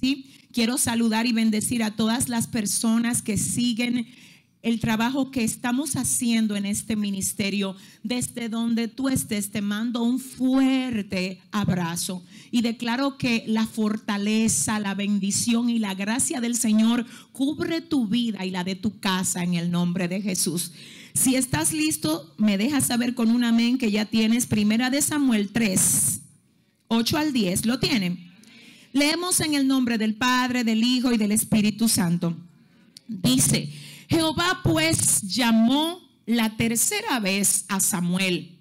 ¿sí? Quiero saludar y bendecir a todas las personas que siguen el trabajo que estamos haciendo en este ministerio. Desde donde tú estés, te mando un fuerte abrazo y declaro que la fortaleza, la bendición y la gracia del Señor cubre tu vida y la de tu casa en el nombre de Jesús. Si estás listo, me dejas saber con un amén que ya tienes Primera de Samuel 3, 8 al 10. ¿Lo tienen? Leemos en el nombre del Padre, del Hijo y del Espíritu Santo. Dice, Jehová pues llamó la tercera vez a Samuel.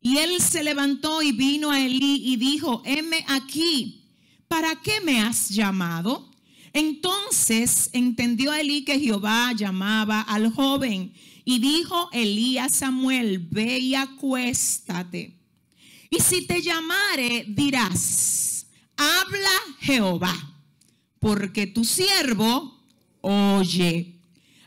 Y él se levantó y vino a Elí y dijo, heme aquí, ¿para qué me has llamado? Entonces entendió Elí que Jehová llamaba al joven y dijo Elí a Samuel, ve y acuéstate. Y si te llamare, dirás, habla Jehová, porque tu siervo oye.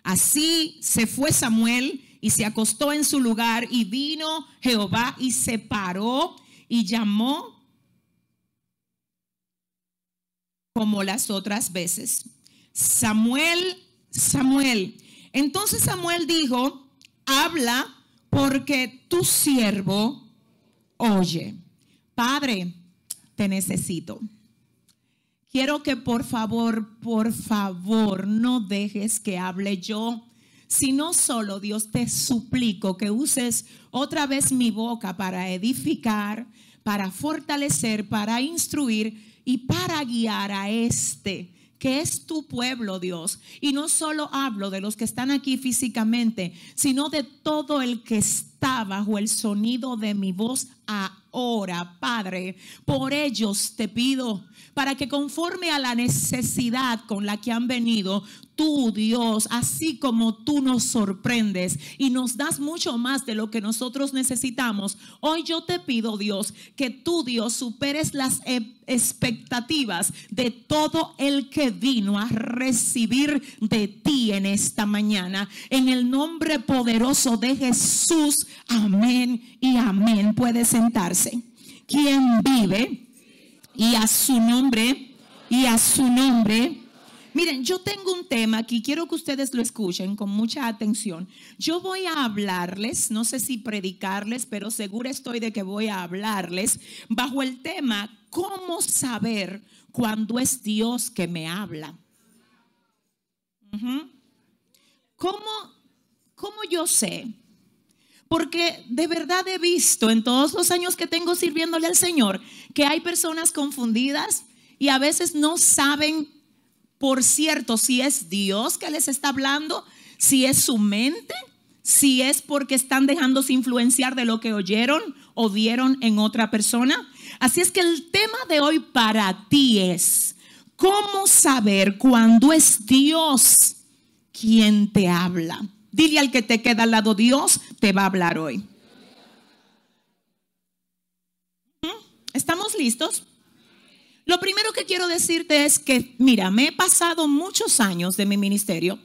Así se fue Samuel y se acostó en su lugar y vino Jehová y se paró y llamó como las otras veces. Samuel, Samuel. Entonces Samuel dijo, habla porque tu siervo oye. Padre, te necesito. Quiero que por favor, por favor, no dejes que hable yo, sino solo Dios te suplico que uses otra vez mi boca para edificar, para fortalecer, para instruir y para guiar a este que es tu pueblo, Dios. Y no solo hablo de los que están aquí físicamente, sino de todo el que está bajo el sonido de mi voz ahora, Padre. Por ellos te pido para que conforme a la necesidad con la que han venido, tú, Dios, así como tú nos sorprendes y nos das mucho más de lo que nosotros necesitamos, hoy yo te pido, Dios, que tú, Dios, superes las e- expectativas de todo el que vino a recibir de ti en esta mañana. En el nombre poderoso de Jesús, amén y amén. Puede sentarse. ¿Quién vive? y a su nombre, y a su nombre. Miren, yo tengo un tema aquí, quiero que ustedes lo escuchen con mucha atención. Yo voy a hablarles, no sé si predicarles, pero segura estoy de que voy a hablarles bajo el tema, ¿cómo saber cuando es Dios que me habla? ¿Cómo, ¿Cómo yo sé? Porque de verdad he visto en todos los años que tengo sirviéndole al Señor que hay personas confundidas y a veces no saben, por cierto, si es Dios que les está hablando, si es su mente, si es porque están dejándose influenciar de lo que oyeron o vieron en otra persona. Así es que el tema de hoy para ti es, ¿cómo saber cuándo es Dios quien te habla? Dile al que te queda al lado, Dios te va a hablar hoy. ¿Mm? ¿Estamos listos? Lo primero que quiero decirte es que, mira, me he pasado muchos años de mi ministerio,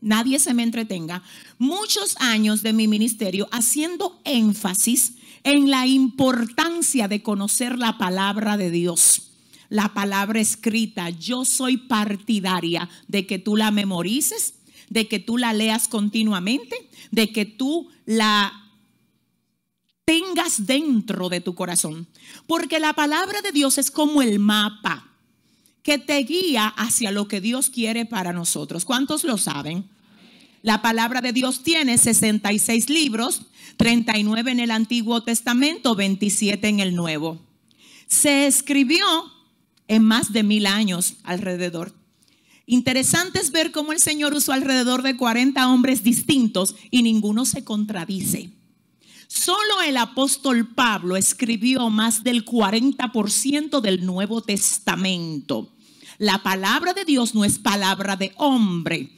nadie se me entretenga, muchos años de mi ministerio haciendo énfasis en la importancia de conocer la palabra de Dios, la palabra escrita. Yo soy partidaria de que tú la memorices, de que tú la leas continuamente, de que tú la tengas dentro de tu corazón. Porque la palabra de Dios es como el mapa que te guía hacia lo que Dios quiere para nosotros. ¿Cuántos lo saben? La palabra de Dios tiene 66 libros, 39 en el Antiguo Testamento, 27 en el Nuevo. Se escribió en más de mil años alrededor. Interesante es ver cómo el Señor usó alrededor de 40 hombres distintos y ninguno se contradice. Solo el apóstol Pablo escribió más del 40% del Nuevo Testamento. La palabra de Dios no es palabra de hombre.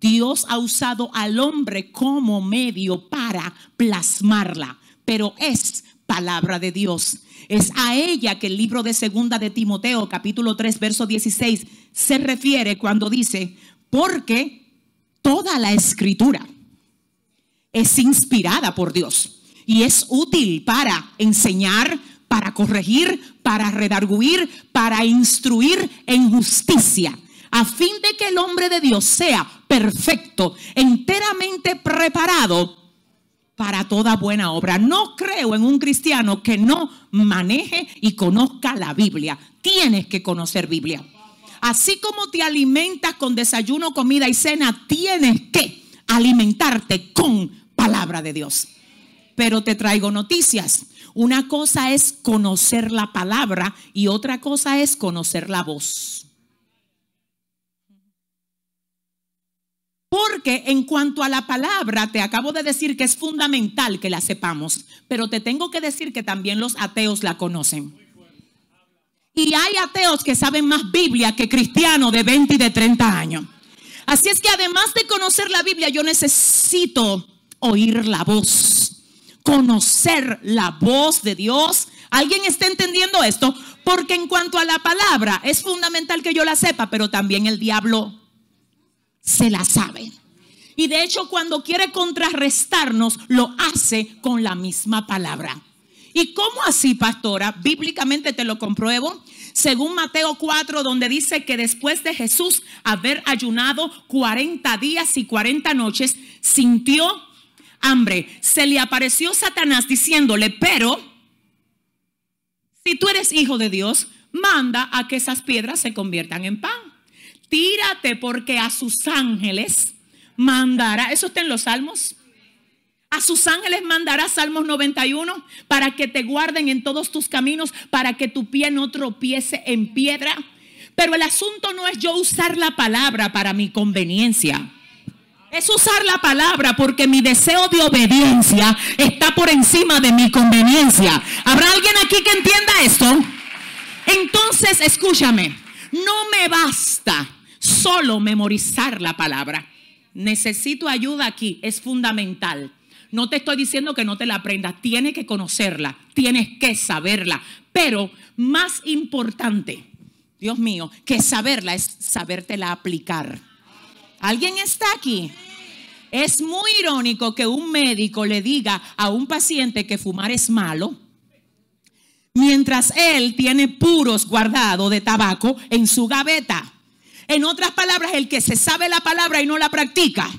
Dios ha usado al hombre como medio para plasmarla, pero es palabra de Dios. Es a ella que el libro de segunda de Timoteo, capítulo 3, verso 16, se refiere cuando dice, porque toda la escritura es inspirada por Dios y es útil para enseñar, para corregir, para redarguir, para instruir en justicia, a fin de que el hombre de Dios sea perfecto, enteramente preparado para toda buena obra. No creo en un cristiano que no maneje y conozca la Biblia. Tienes que conocer Biblia. Así como te alimentas con desayuno, comida y cena, tienes que alimentarte con palabra de Dios. Pero te traigo noticias. Una cosa es conocer la palabra y otra cosa es conocer la voz. Porque en cuanto a la palabra, te acabo de decir que es fundamental que la sepamos, pero te tengo que decir que también los ateos la conocen. Y hay ateos que saben más Biblia que cristianos de 20 y de 30 años. Así es que además de conocer la Biblia, yo necesito oír la voz, conocer la voz de Dios. ¿Alguien está entendiendo esto? Porque en cuanto a la palabra, es fundamental que yo la sepa, pero también el diablo se la sabe. Y de hecho cuando quiere contrarrestarnos, lo hace con la misma palabra. ¿Y cómo así, pastora? Bíblicamente te lo compruebo. Según Mateo 4, donde dice que después de Jesús haber ayunado 40 días y 40 noches, sintió hambre. Se le apareció Satanás diciéndole, pero si tú eres hijo de Dios, manda a que esas piedras se conviertan en pan tírate porque a sus ángeles mandará, eso está en los salmos. A sus ángeles mandará Salmos 91 para que te guarden en todos tus caminos, para que tu pie no tropiece en piedra. Pero el asunto no es yo usar la palabra para mi conveniencia. Es usar la palabra porque mi deseo de obediencia está por encima de mi conveniencia. ¿Habrá alguien aquí que entienda esto? Entonces, escúchame, no me basta solo memorizar la palabra. Necesito ayuda aquí, es fundamental. No te estoy diciendo que no te la aprendas, tienes que conocerla, tienes que saberla. Pero más importante, Dios mío, que saberla es sabértela aplicar. ¿Alguien está aquí? Es muy irónico que un médico le diga a un paciente que fumar es malo, mientras él tiene puros guardados de tabaco en su gaveta. En otras palabras, el que se sabe la palabra y no la practica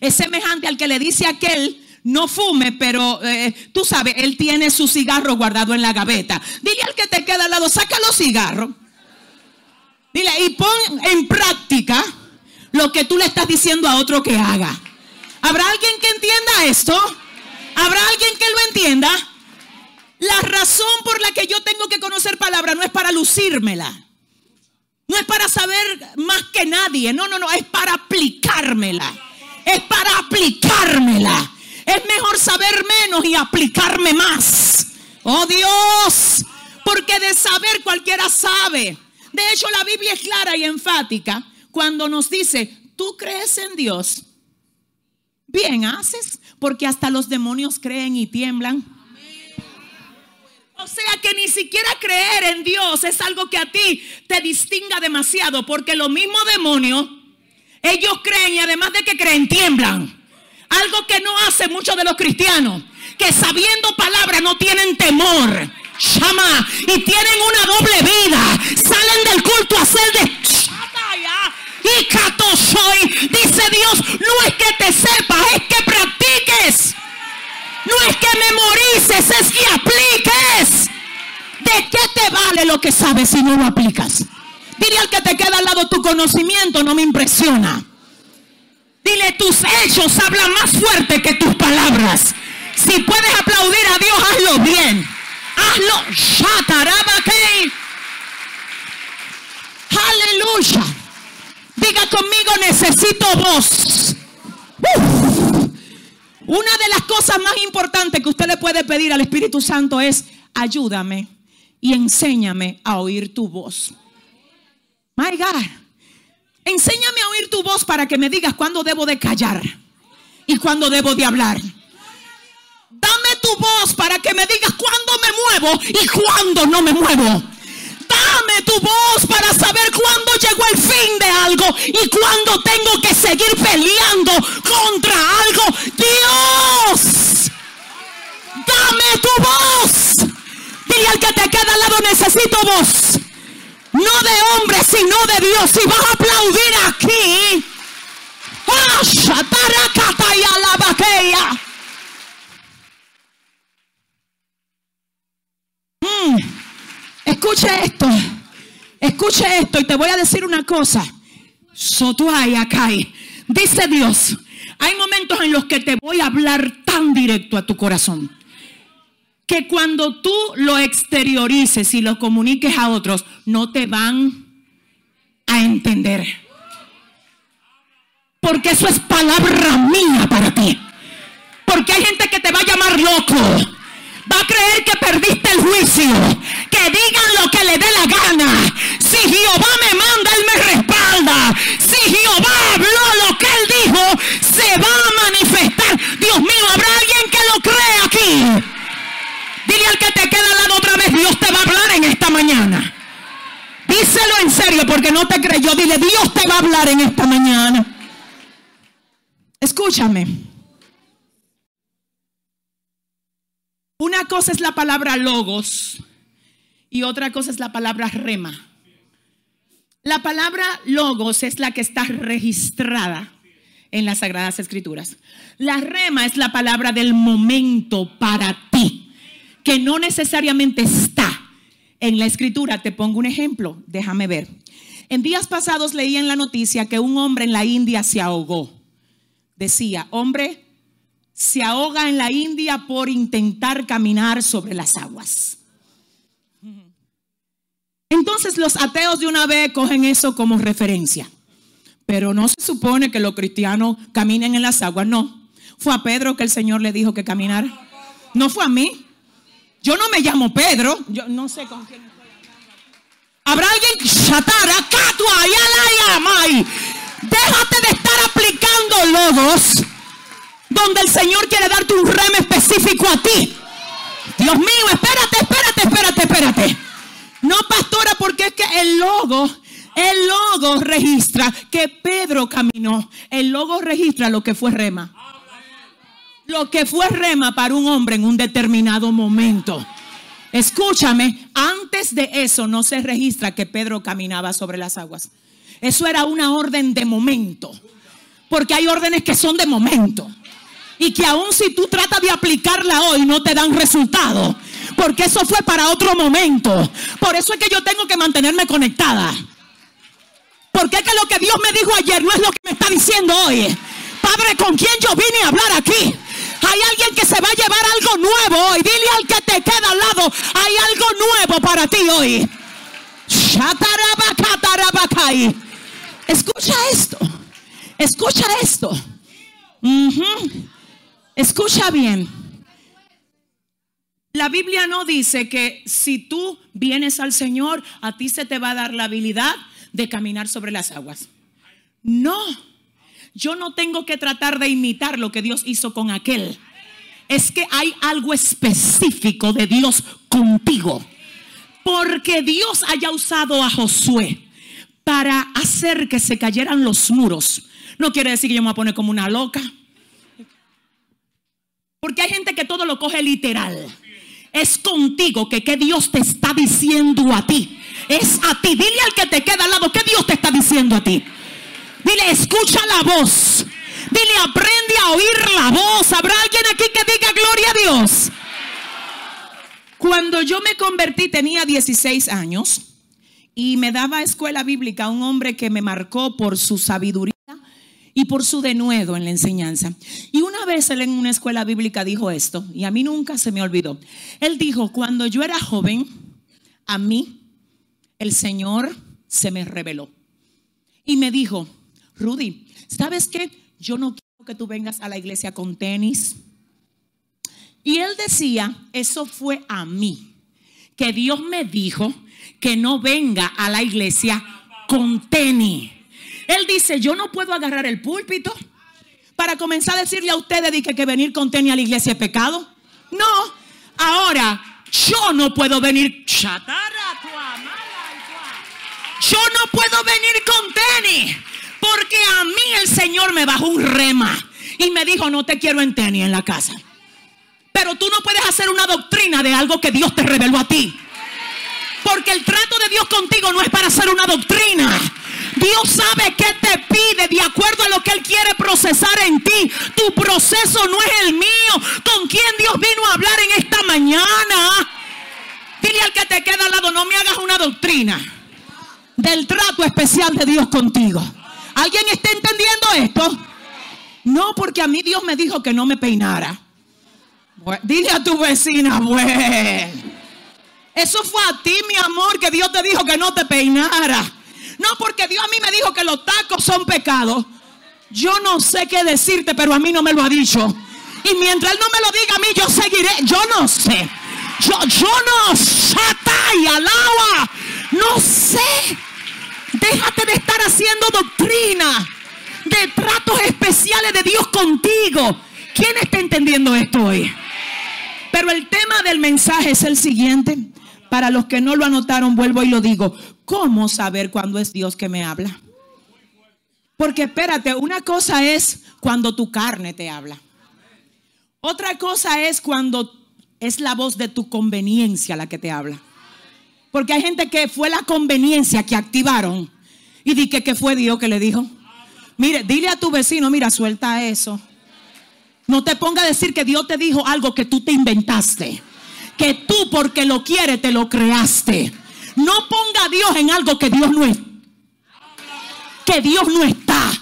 es semejante al que le dice a aquel no fume, pero eh, tú sabes, él tiene su cigarro guardado en la gaveta. Dile al que te queda al lado, saca los cigarros. Dile, y pon en práctica lo que tú le estás diciendo a otro que haga. ¿Habrá alguien que entienda esto? ¿Habrá alguien que lo entienda? La razón por la que yo tengo que conocer palabra no es para lucírmela. No es para saber más que nadie. No, no, no. Es para aplicármela. Es para aplicármela. Es mejor saber menos y aplicarme más. Oh Dios. Porque de saber cualquiera sabe. De hecho, la Biblia es clara y enfática cuando nos dice, tú crees en Dios. Bien haces, porque hasta los demonios creen y tiemblan. O sea que ni siquiera creer en Dios es algo que a ti te distinga demasiado, porque los mismos demonios, ellos creen y además de que creen, tiemblan. Algo que no hace muchos de los cristianos, que sabiendo palabra no tienen temor. Y tienen una doble vida. Salen del culto a hacer de y soy. Dice Dios, no es que te sepas, es que practiques. No es que memorices, es que apliques. ¿De qué te vale lo que sabes si no lo aplicas? Dile al que te queda al lado tu conocimiento, no me impresiona. Dile, tus hechos hablan más fuerte que tus palabras. Si puedes aplaudir a Dios, hazlo bien. Hazlo. Aleluya. Diga conmigo, necesito voz. Una de las cosas más importantes que usted le puede pedir al Espíritu Santo es, ayúdame y enséñame a oír tu voz. My God, enséñame a oír tu voz para que me digas cuándo debo de callar y cuándo debo de hablar. Dame tu voz para que me digas cuándo me muevo y cuándo no me muevo. Dame tu voz para saber cuándo llegó el fin de algo y cuándo tengo que seguir peleando contra algo. Dios, dame tu voz. Dile al que te queda al lado, necesito voz. No de hombre, sino de Dios. Si vas a aplaudir aquí. ¡Ah, mm, escuche esto. Escuche esto y te voy a decir una cosa. Sotuay acai. Dice Dios, hay momentos en los que te voy a hablar tan directo a tu corazón que cuando tú lo exteriorices y lo comuniques a otros, no te van a entender. Porque eso es palabra mía para ti. Porque hay gente que te va a llamar loco. Va a creer que perdiste el juicio. Digan lo que le dé la gana. Si Jehová me manda, Él me respalda. Si Jehová habló lo que Él dijo, se va a manifestar. Dios mío, ¿habrá alguien que lo cree aquí? Dile al que te queda al lado otra vez, Dios te va a hablar en esta mañana. Díselo en serio porque no te creyó. Dile, Dios te va a hablar en esta mañana. Escúchame. Una cosa es la palabra logos y otra cosa es la palabra rema. La palabra logos es la que está registrada en las Sagradas Escrituras. La rema es la palabra del momento para ti que no necesariamente está en la escritura. Te pongo un ejemplo, déjame ver. En días pasados leí en la noticia que un hombre en la India se ahogó. Decía, hombre, se ahoga en la India por intentar caminar sobre las aguas. Entonces los ateos de una vez cogen eso como referencia. Pero no se supone que los cristianos caminen en las aguas, no. Fue a Pedro que el Señor le dijo que caminara. No fue a mí. Yo no me llamo Pedro. Yo no sé con quién estoy Habrá alguien Déjate de estar aplicando logos donde el Señor quiere darte un rem específico a ti. Dios mío, espérate, espérate, espérate, espérate. No, pastora, porque es que el logo, el logo registra que Pedro caminó. El logo registra lo que fue rema lo que fue rema para un hombre en un determinado momento. Escúchame, antes de eso no se registra que Pedro caminaba sobre las aguas. Eso era una orden de momento. Porque hay órdenes que son de momento. Y que aun si tú tratas de aplicarla hoy no te dan resultado. Porque eso fue para otro momento. Por eso es que yo tengo que mantenerme conectada. Porque es que lo que Dios me dijo ayer no es lo que me está diciendo hoy. Padre, ¿con quién yo vine a hablar aquí? Hay alguien que se va a llevar algo nuevo hoy. Dile al que te queda al lado, hay algo nuevo para ti hoy. Escucha esto. Escucha esto. Escucha bien. La Biblia no dice que si tú vienes al Señor, a ti se te va a dar la habilidad de caminar sobre las aguas. No. Yo no tengo que tratar de imitar lo que Dios hizo con aquel. Es que hay algo específico de Dios contigo. Porque Dios haya usado a Josué para hacer que se cayeran los muros. No quiere decir que yo me voy a poner como una loca. Porque hay gente que todo lo coge literal. Es contigo que qué Dios te está diciendo a ti. Es a ti. Dile al que te queda al lado, ¿qué Dios te está diciendo a ti? Dile, escucha la voz. Dile, aprende a oír la voz. ¿Habrá alguien aquí que diga gloria a Dios? Cuando yo me convertí tenía 16 años y me daba escuela bíblica un hombre que me marcó por su sabiduría y por su denuedo en la enseñanza. Y una vez él en una escuela bíblica dijo esto, y a mí nunca se me olvidó. Él dijo, cuando yo era joven, a mí el Señor se me reveló. Y me dijo, Rudy, ¿sabes qué? Yo no quiero que tú vengas a la iglesia con tenis. Y él decía, eso fue a mí, que Dios me dijo que no venga a la iglesia con tenis. Él dice, yo no puedo agarrar el púlpito para comenzar a decirle a ustedes que, que venir con tenis a la iglesia es pecado. No, ahora yo no puedo venir. Yo no puedo venir con tenis. Porque a mí el Señor me bajó un rema y me dijo, no te quiero en tenis en la casa. Pero tú no puedes hacer una doctrina de algo que Dios te reveló a ti. Porque el trato de Dios contigo no es para hacer una doctrina. Dios sabe qué te pide de acuerdo a lo que Él quiere procesar en ti. Tu proceso no es el mío. ¿Con quién Dios vino a hablar en esta mañana? Dile al que te queda al lado, no me hagas una doctrina del trato especial de Dios contigo. ¿Alguien está entendiendo esto? No, porque a mí Dios me dijo que no me peinara. dile a tu vecina, bueno. Eso fue a ti, mi amor, que Dios te dijo que no te peinara. No, porque Dios a mí me dijo que los tacos son pecados. Yo no sé qué decirte, pero a mí no me lo ha dicho. Y mientras Él no me lo diga a mí, yo seguiré. Yo no sé. Yo, yo no. Y alaba. No sé. Déjate de estar haciendo doctrina de tratos especiales de Dios contigo. ¿Quién está entendiendo esto hoy? Pero el tema del mensaje es el siguiente. Para los que no lo anotaron, vuelvo y lo digo. ¿Cómo saber cuándo es Dios que me habla? Porque espérate, una cosa es cuando tu carne te habla. Otra cosa es cuando es la voz de tu conveniencia la que te habla. Porque hay gente que fue la conveniencia que activaron y di que, fue Dios que le dijo. Mire, dile a tu vecino, mira, suelta eso. No te ponga a decir que Dios te dijo algo que tú te inventaste. Que tú porque lo quieres te lo creaste. No ponga a Dios en algo que Dios no es. Que Dios no está.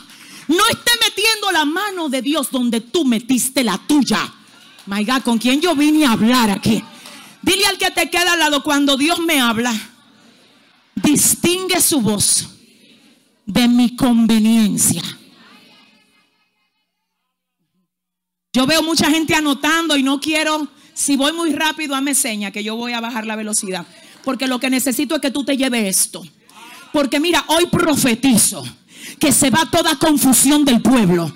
No esté metiendo la mano de Dios donde tú metiste la tuya. My God, ¿con quién yo vine a hablar aquí? Dile al que te queda al lado cuando Dios me habla. Distingue su voz de mi conveniencia. Yo veo mucha gente anotando y no quiero, si voy muy rápido, me seña que yo voy a bajar la velocidad. Porque lo que necesito es que tú te lleves esto. Porque mira, hoy profetizo que se va toda confusión del pueblo.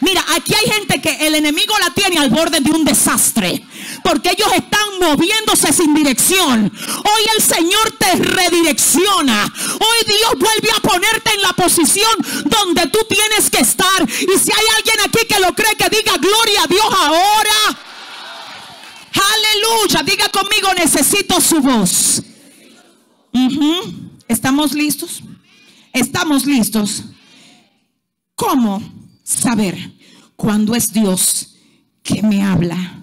Mira, aquí hay gente que el enemigo la tiene al borde de un desastre. Porque ellos están moviéndose sin dirección. Hoy el Señor te redirecciona. Hoy Dios vuelve a ponerte en la posición donde tú tienes que estar. Y si hay alguien aquí que lo cree, que diga gloria a Dios ahora. Aleluya. Diga conmigo, necesito su voz. ¿Estamos listos? Estamos listos. ¿Cómo saber cuándo es Dios que me habla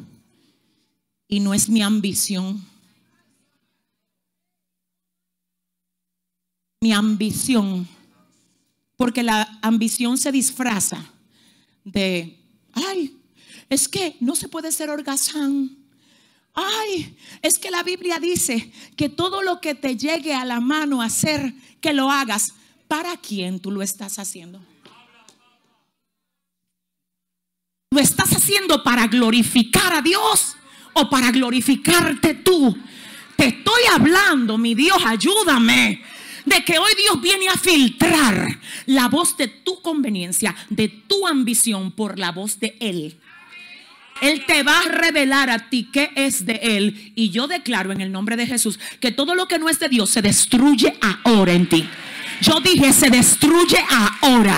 y no es mi ambición? Mi ambición. Porque la ambición se disfraza de, ay, es que no se puede ser holgazán. Ay, es que la Biblia dice que todo lo que te llegue a la mano hacer, que lo hagas. ¿Para quién tú lo estás haciendo? ¿Lo estás haciendo para glorificar a Dios o para glorificarte tú? Te estoy hablando, mi Dios, ayúdame. De que hoy Dios viene a filtrar la voz de tu conveniencia, de tu ambición por la voz de Él. Él te va a revelar a ti qué es de Él. Y yo declaro en el nombre de Jesús que todo lo que no es de Dios se destruye ahora en ti. Yo dije, se destruye ahora.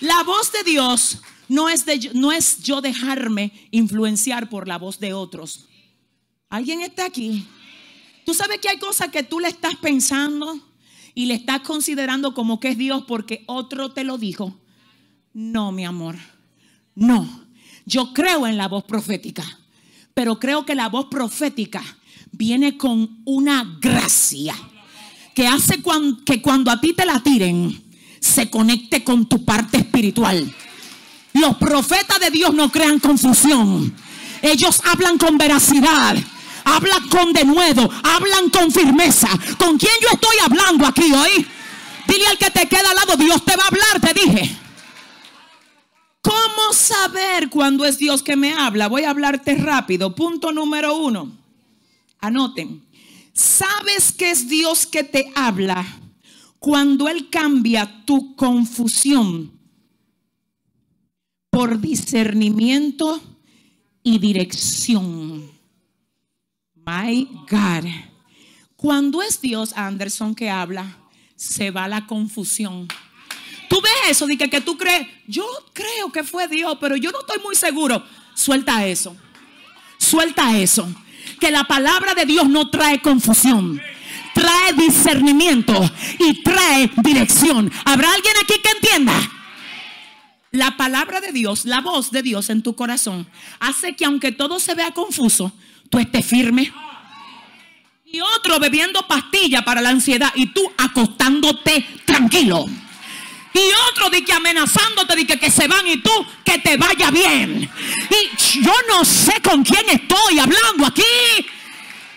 La voz de Dios no es, no es yo dejarme influenciar por la voz de otros. ¿Alguien está aquí? Tú sabes que hay cosas que tú le estás pensando y le estás considerando como que es Dios porque otro te lo dijo. No, mi amor. No. Yo creo en la voz profética, pero creo que la voz profética viene con una gracia que hace que cuando a ti te la tiren, se conecte con tu parte espiritual. Los profetas de Dios no crean confusión. Ellos hablan con veracidad, hablan con denuedo, hablan con firmeza. ¿Con quién yo estoy hablando aquí hoy? Dile al que te queda al lado, Dios te va a hablar, te dije. ¿Cómo saber cuándo es Dios que me habla? Voy a hablarte rápido. Punto número uno. Anoten. ¿Sabes que es Dios que te habla cuando Él cambia tu confusión por discernimiento y dirección? My God. Cuando es Dios, Anderson, que habla, se va la confusión. Tú ves eso, de que, que tú crees, yo creo que fue Dios, pero yo no estoy muy seguro. Suelta eso. suelta eso. Que la palabra de Dios no trae confusión. Trae discernimiento y trae dirección. ¿Habrá alguien aquí que entienda? La palabra de Dios, la voz de Dios en tu corazón, hace que aunque todo se vea confuso, tú estés firme. Y otro bebiendo pastilla para la ansiedad y tú acostándote tranquilo. Y otro de que amenazándote de que, se van y tú que te vaya bien. Y yo no sé con quién estoy hablando aquí.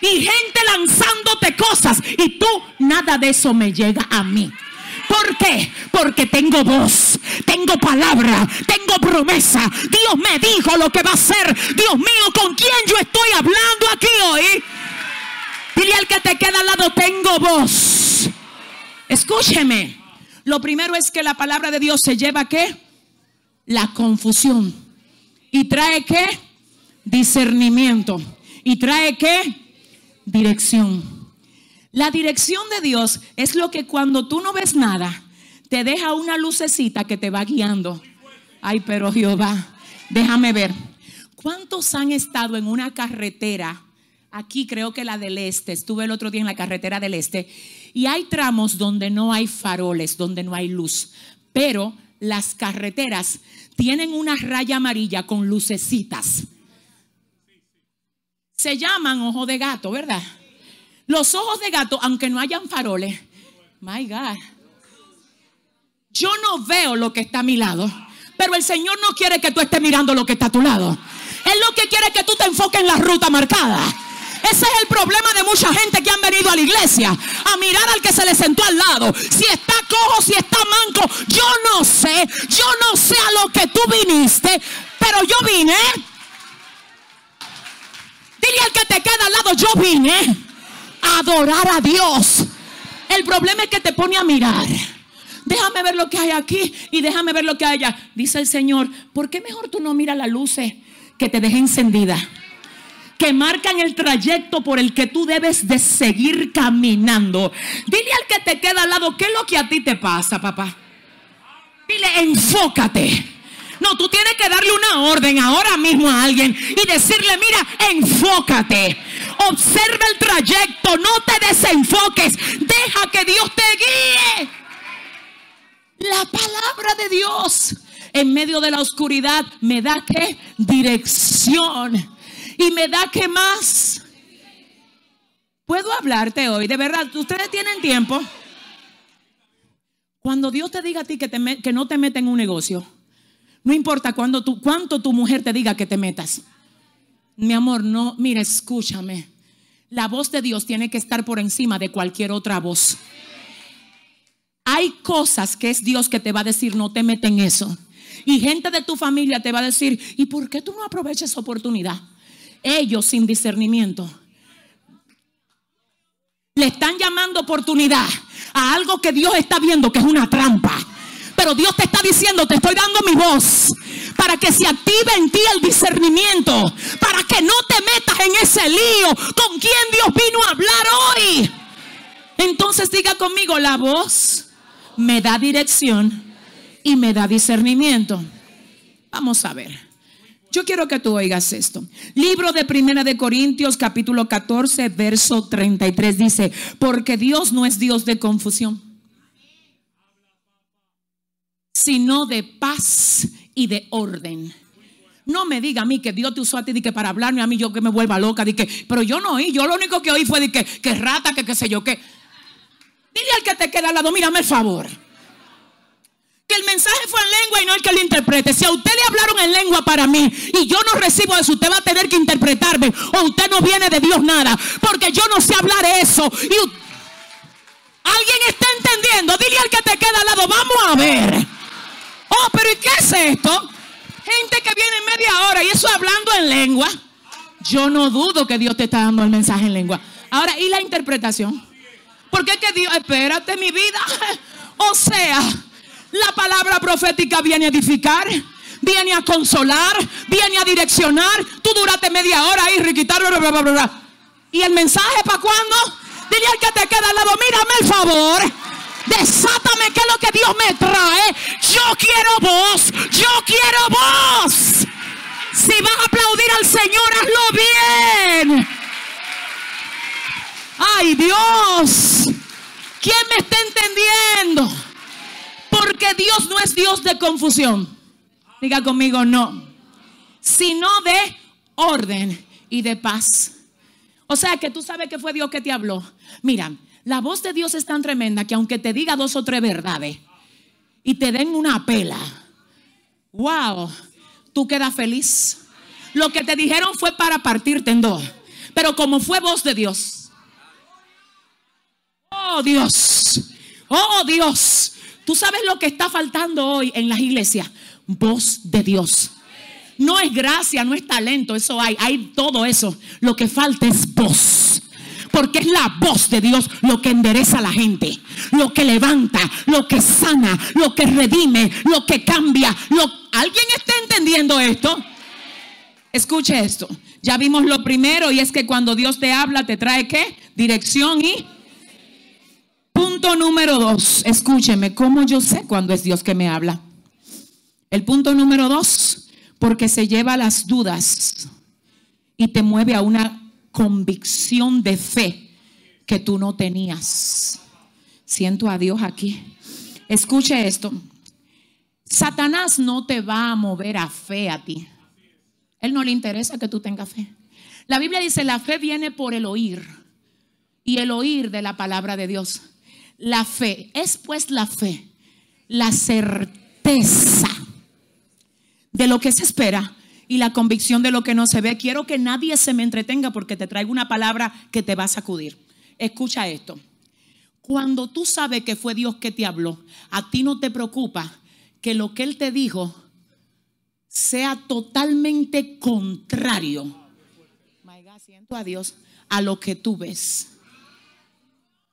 Y gente lanzándote cosas. Y tú, nada de eso me llega a mí. ¿Por qué? Porque tengo voz, tengo palabra, tengo promesa. Dios me dijo lo que va a hacer. Dios mío, ¿con quién yo estoy hablando aquí hoy? Dile al que te queda al lado, tengo voz. Escúcheme. Lo primero es que la palabra de Dios se lleva qué? La confusión. ¿Y trae qué? Discernimiento. ¿Y trae qué? Dirección. La dirección de Dios es lo que cuando tú no ves nada, te deja una lucecita que te va guiando. Ay, pero Jehová, déjame ver. ¿Cuántos han estado en una carretera? Aquí creo que la del este, estuve el otro día en la carretera del este, y hay tramos donde no hay faroles, donde no hay luz, pero las carreteras tienen una raya amarilla con lucecitas. Se llaman ojo de gato, ¿verdad? Los ojos de gato, aunque no hayan faroles, my God. Yo no veo lo que está a mi lado, pero el Señor no quiere que tú estés mirando lo que está a tu lado. Él lo que quiere es que tú te enfoques en la ruta marcada. Ese es el problema de mucha gente que han venido a la iglesia a mirar al que se le sentó al lado. Si está cojo, si está manco, yo no sé. Yo no sé a lo que tú viniste, pero yo vine. Dile al que te queda al lado, yo vine adorar a Dios. El problema es que te pone a mirar. Déjame ver lo que hay aquí y déjame ver lo que hay allá. Dice el Señor, ¿por qué mejor tú no miras las luces que te deje encendida? Que marcan el trayecto por el que tú debes de seguir caminando. Dile al que te queda al lado, ¿qué es lo que a ti te pasa, papá? Dile, enfócate. No, tú tienes que darle una orden ahora mismo a alguien y decirle, mira, enfócate. Observa el trayecto, no te desenfoques. Deja que Dios te guíe. La palabra de Dios en medio de la oscuridad me da que dirección y me da que más. Puedo hablarte hoy, de verdad, ustedes tienen tiempo. Cuando Dios te diga a ti que, que no te mete en un negocio, no importa cuando tu, cuánto tu mujer te diga que te metas. Mi amor, no, mira, escúchame. La voz de Dios tiene que estar por encima de cualquier otra voz. Hay cosas que es Dios que te va a decir, no te meten en eso. Y gente de tu familia te va a decir, ¿y por qué tú no aprovechas oportunidad? Ellos sin discernimiento le están llamando oportunidad a algo que Dios está viendo que es una trampa. Pero Dios te está diciendo, te estoy dando mi voz para que se active en ti el discernimiento, para que no te metas en ese lío con quien Dios vino a hablar hoy. Entonces diga conmigo, la voz me da dirección y me da discernimiento. Vamos a ver. Yo quiero que tú oigas esto. Libro de Primera de Corintios, capítulo 14, verso 33 dice, porque Dios no es Dios de confusión sino de paz y de orden. No me diga a mí que Dios te usó a ti que para hablarme a mí yo que me vuelva loca, que, pero yo no oí, yo lo único que oí fue de que, que rata, que qué sé yo qué. Dile al que te queda al lado, mírame el favor. Que el mensaje fue en lengua y no el que lo interprete. Si a usted le hablaron en lengua para mí y yo no recibo eso, usted va a tener que interpretarme o usted no viene de Dios nada, porque yo no sé hablar eso. Y alguien está entendiendo. Dile al que te queda al lado, vamos a ver. Oh, pero ¿y qué es esto? Gente que viene media hora y eso hablando en lengua. Yo no dudo que Dios te está dando el mensaje en lengua. Ahora, ¿y la interpretación? Porque es que Dios, espérate mi vida. O sea, la palabra profética viene a edificar, viene a consolar, viene a direccionar. Tú duraste media hora ahí, riquitar, ¿Y el mensaje para cuándo? Dile al que te queda al lado, mírame el favor. Desátame qué es lo que Dios me trae. Yo quiero voz. Yo quiero voz. Si vas a aplaudir al Señor, hazlo bien. Ay Dios, ¿quién me está entendiendo? Porque Dios no es Dios de confusión. Diga conmigo, no. Sino de orden y de paz. O sea que tú sabes que fue Dios que te habló. Mira, la voz de Dios es tan tremenda que aunque te diga dos o tres verdades y te den una pela, wow, tú quedas feliz. Lo que te dijeron fue para partirte en dos. Pero como fue voz de Dios. Oh Dios. Oh Dios. Tú sabes lo que está faltando hoy en las iglesias. Voz de Dios. No es gracia, no es talento, eso hay, hay todo eso. Lo que falta es voz. Porque es la voz de Dios lo que endereza a la gente, lo que levanta, lo que sana, lo que redime, lo que cambia. ¿Alguien está entendiendo esto? Escuche esto. Ya vimos lo primero y es que cuando Dios te habla te trae qué? Dirección y... Punto número dos. Escúcheme, ¿cómo yo sé cuando es Dios que me habla? El punto número dos, porque se lleva las dudas y te mueve a una convicción de fe que tú no tenías. Siento a Dios aquí. Escuche esto. Satanás no te va a mover a fe a ti. Él no le interesa que tú tengas fe. La Biblia dice, la fe viene por el oír y el oír de la palabra de Dios. La fe es pues la fe, la certeza de lo que se espera y la convicción de lo que no se ve. Quiero que nadie se me entretenga porque te traigo una palabra que te va a sacudir. Escucha esto. Cuando tú sabes que fue Dios que te habló, a ti no te preocupa que lo que Él te dijo sea totalmente contrario. a Dios a lo que tú ves.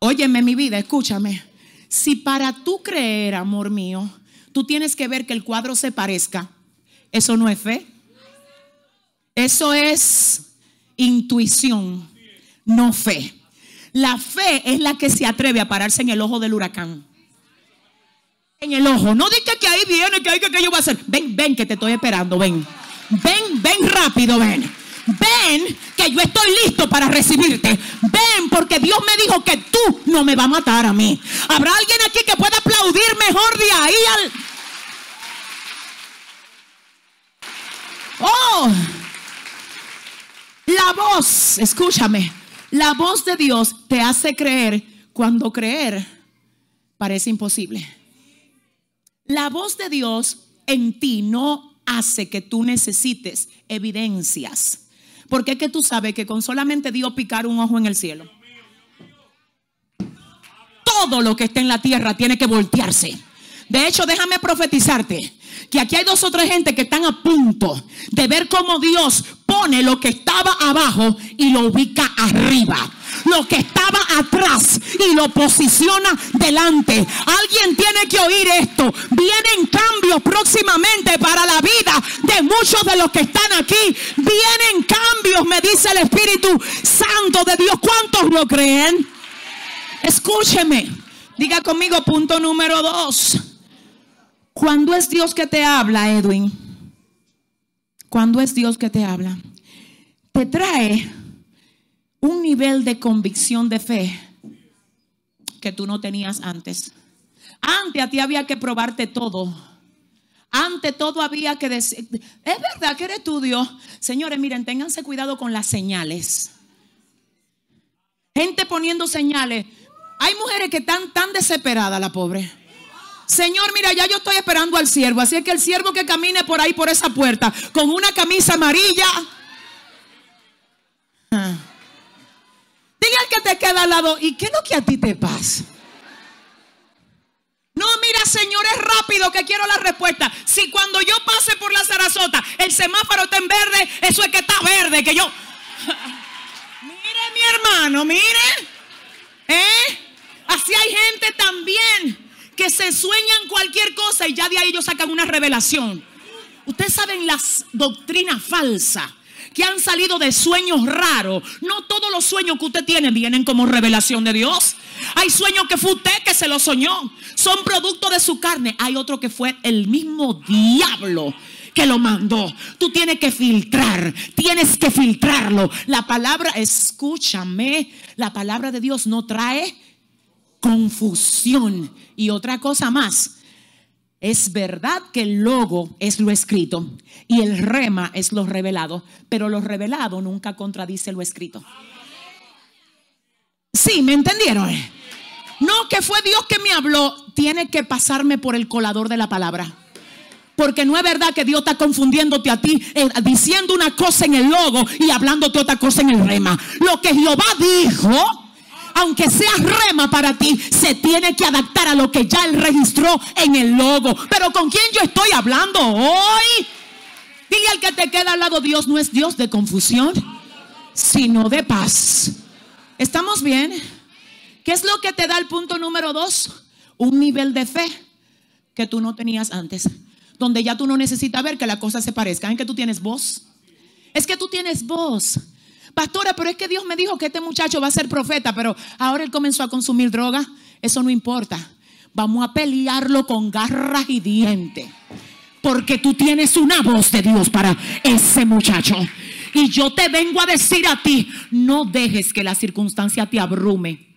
Óyeme mi vida, escúchame. Si para tú creer, amor mío, tú tienes que ver que el cuadro se parezca, eso no es fe. Eso es intuición, no fe. La fe es la que se atreve a pararse en el ojo del huracán. En el ojo. No diga que ahí viene, que hay que, que yo voy a hacer. Ven, ven, que te estoy esperando. Ven. Ven, ven rápido, ven. Ven, que yo estoy listo para recibirte. Ven, porque Dios me dijo que tú no me vas a matar a mí. ¿Habrá alguien aquí que pueda aplaudir mejor de ahí al... Oh, la voz, escúchame, la voz de Dios te hace creer cuando creer parece imposible. La voz de Dios en ti no hace que tú necesites evidencias. Porque es que tú sabes que con solamente Dios picar un ojo en el cielo, todo lo que está en la tierra tiene que voltearse. De hecho, déjame profetizarte que aquí hay dos o tres gente que están a punto de ver cómo Dios pone lo que estaba abajo y lo ubica arriba. Lo que estaba atrás y lo posiciona delante. Alguien tiene que oír esto. Vienen cambios próximamente para la vida de muchos de los que están aquí. Vienen cambios, me dice el Espíritu Santo de Dios. ¿Cuántos lo creen? Escúcheme. Diga conmigo punto número dos. Cuando es Dios que te habla, Edwin, cuando es Dios que te habla, te trae un nivel de convicción de fe que tú no tenías antes. Antes a ti había que probarte todo. Antes todo había que decir, es verdad que eres tú Dios. Señores, miren, ténganse cuidado con las señales. Gente poniendo señales. Hay mujeres que están tan desesperadas, la pobre Señor, mira, ya yo estoy esperando al siervo. Así es que el siervo que camine por ahí, por esa puerta, con una camisa amarilla. Diga al que te queda al lado, ¿y qué es lo que a ti te pasa? No, mira, Señor, es rápido que quiero la respuesta. Si cuando yo pase por la zarazota, el semáforo está en verde, eso es que está verde, que yo. mire, mi hermano, mire. ¿Eh? Así hay gente también que se sueñan cualquier cosa y ya de ahí ellos sacan una revelación. Ustedes saben las doctrinas falsas que han salido de sueños raros. No todos los sueños que usted tiene vienen como revelación de Dios. Hay sueños que fue usted que se los soñó. Son producto de su carne. Hay otro que fue el mismo diablo que lo mandó. Tú tienes que filtrar, tienes que filtrarlo. La palabra, escúchame, la palabra de Dios no trae confusión. Y otra cosa más, es verdad que el logo es lo escrito y el rema es lo revelado, pero lo revelado nunca contradice lo escrito. Sí, ¿me entendieron? No, que fue Dios que me habló. Tiene que pasarme por el colador de la palabra. Porque no es verdad que Dios está confundiéndote a ti, eh, diciendo una cosa en el logo y hablándote otra cosa en el rema. Lo que Jehová dijo, aunque sea rema para ti, se tiene que adaptar a lo que ya él registró en el logo. Pero ¿con quién yo estoy hablando hoy? Dile al que te queda al lado, Dios no es Dios de confusión, sino de paz. ¿Estamos bien? ¿Qué es lo que te da el punto número dos? Un nivel de fe que tú no tenías antes. Donde ya tú no necesitas ver que la cosa se parezca. ¿En que tú tienes voz? Es que tú tienes voz. Pastora, pero es que Dios me dijo que este muchacho va a ser profeta, pero ahora él comenzó a consumir droga. Eso no importa. Vamos a pelearlo con garras y dientes. Porque tú tienes una voz de Dios para ese muchacho. Y yo te vengo a decir a ti, no dejes que la circunstancia te abrume.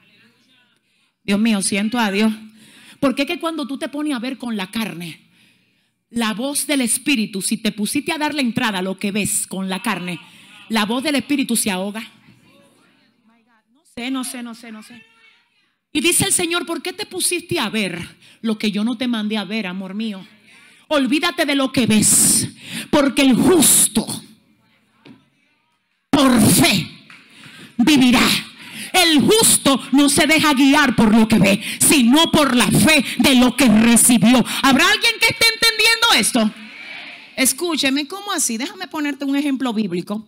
Dios mío, siento a Dios. Porque es que cuando tú te pones a ver con la carne, la voz del Espíritu, si te pusiste a darle entrada a lo que ves con la carne, la voz del Espíritu se ahoga. No sé, no sé, no sé, no sé. Y dice el Señor, ¿por qué te pusiste a ver lo que yo no te mandé a ver, amor mío? Olvídate de lo que ves, porque el justo por fe vivirá. El justo no se deja guiar por lo que ve, sino por la fe de lo que recibió. ¿Habrá alguien que esté entendiendo esto? Escúcheme, ¿cómo así? Déjame ponerte un ejemplo bíblico.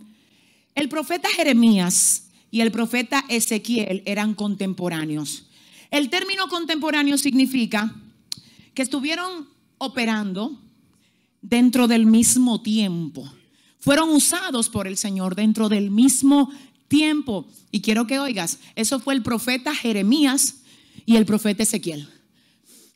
El profeta Jeremías y el profeta Ezequiel eran contemporáneos. El término contemporáneo significa que estuvieron operando dentro del mismo tiempo. Fueron usados por el Señor dentro del mismo tiempo. Y quiero que oigas, eso fue el profeta Jeremías y el profeta Ezequiel.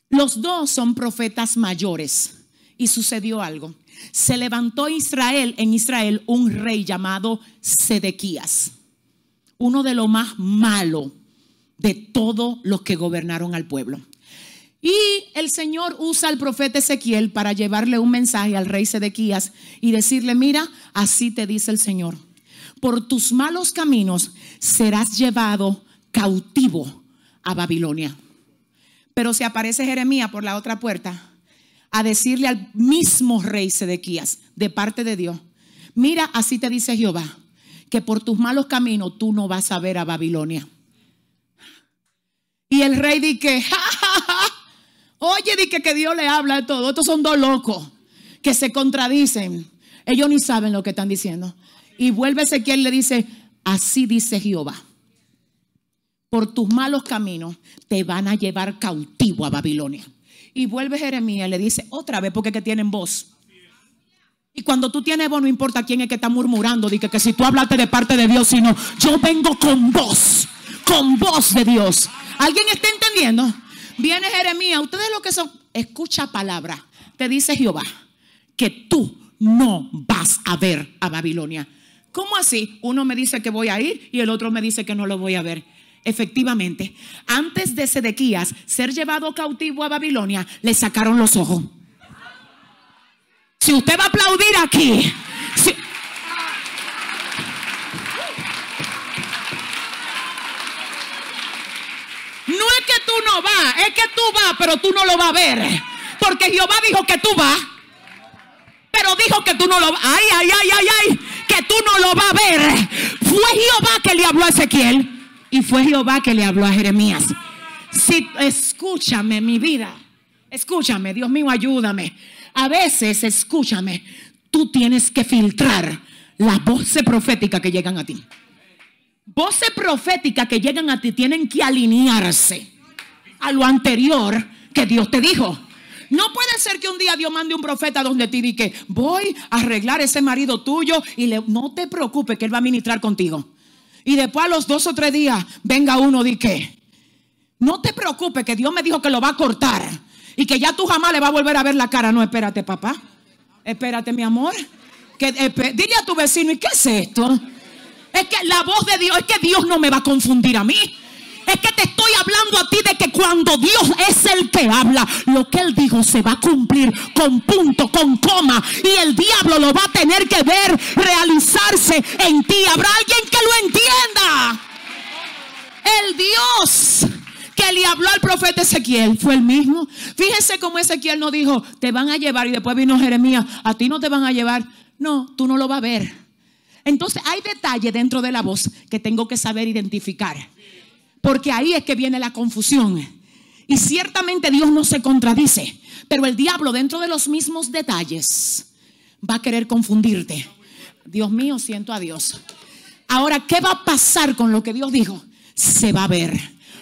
Los dos son profetas mayores. Y sucedió algo. Se levantó Israel, en Israel, un rey llamado Sedequías. Uno de los más malos de todos los que gobernaron al pueblo. Y el Señor usa al profeta Ezequiel para llevarle un mensaje al rey Sedequías y decirle, mira, así te dice el Señor por tus malos caminos serás llevado cautivo a Babilonia. Pero se aparece Jeremías por la otra puerta a decirle al mismo rey Sedequías, de parte de Dios, mira, así te dice Jehová, que por tus malos caminos tú no vas a ver a Babilonia. Y el rey dice, oye, dice que Dios le habla de todo. Estos son dos locos que se contradicen. Ellos ni saben lo que están diciendo. Y vuelve Ezequiel y le dice, así dice Jehová, por tus malos caminos te van a llevar cautivo a Babilonia. Y vuelve Jeremías y le dice, otra vez, porque que tienen voz. Y cuando tú tienes voz, no importa quién es que está murmurando, dice que si tú hablaste de parte de Dios, sino yo vengo con voz, con voz de Dios. ¿Alguien está entendiendo? Viene Jeremías, ustedes lo que son, escucha palabra. Te dice Jehová que tú no vas a ver a Babilonia. ¿Cómo así? Uno me dice que voy a ir y el otro me dice que no lo voy a ver. Efectivamente, antes de Sedequías ser llevado cautivo a Babilonia, le sacaron los ojos. Si usted va a aplaudir aquí, No es que tú no vas, es que tú vas, pero tú no lo vas a ver. Porque Jehová dijo que tú vas, pero dijo que tú no lo vas. Ay, ay, ay, ay, ay que tú no lo vas a ver. Fue Jehová que le habló a Ezequiel y fue Jehová que le habló a Jeremías. Si escúchame mi vida, escúchame, Dios mío, ayúdame. A veces, escúchame, tú tienes que filtrar las voces proféticas que llegan a ti. Voces proféticas que llegan a ti tienen que alinearse a lo anterior que Dios te dijo. No puede ser que un día Dios mande un profeta donde te diga voy a arreglar ese marido tuyo y no te preocupes que él va a ministrar contigo. Y después a los dos o tres días venga uno y que no te preocupes que Dios me dijo que lo va a cortar y que ya tú jamás le va a volver a ver la cara. No, espérate, papá. Espérate, mi amor. Que, dile a tu vecino, ¿y qué es esto? Es que la voz de Dios, es que Dios no me va a confundir a mí. Es que te estoy hablando a ti de que cuando Dios es el que habla, lo que Él dijo se va a cumplir con punto, con coma. Y el diablo lo va a tener que ver realizarse en ti. Habrá alguien que lo entienda. El Dios que le habló al profeta Ezequiel fue el mismo. Fíjese cómo Ezequiel no dijo, te van a llevar y después vino Jeremías, a ti no te van a llevar. No, tú no lo vas a ver. Entonces hay detalles dentro de la voz que tengo que saber identificar. Porque ahí es que viene la confusión. Y ciertamente Dios no se contradice. Pero el diablo dentro de los mismos detalles va a querer confundirte. Dios mío, siento a Dios. Ahora, ¿qué va a pasar con lo que Dios dijo? Se va a ver.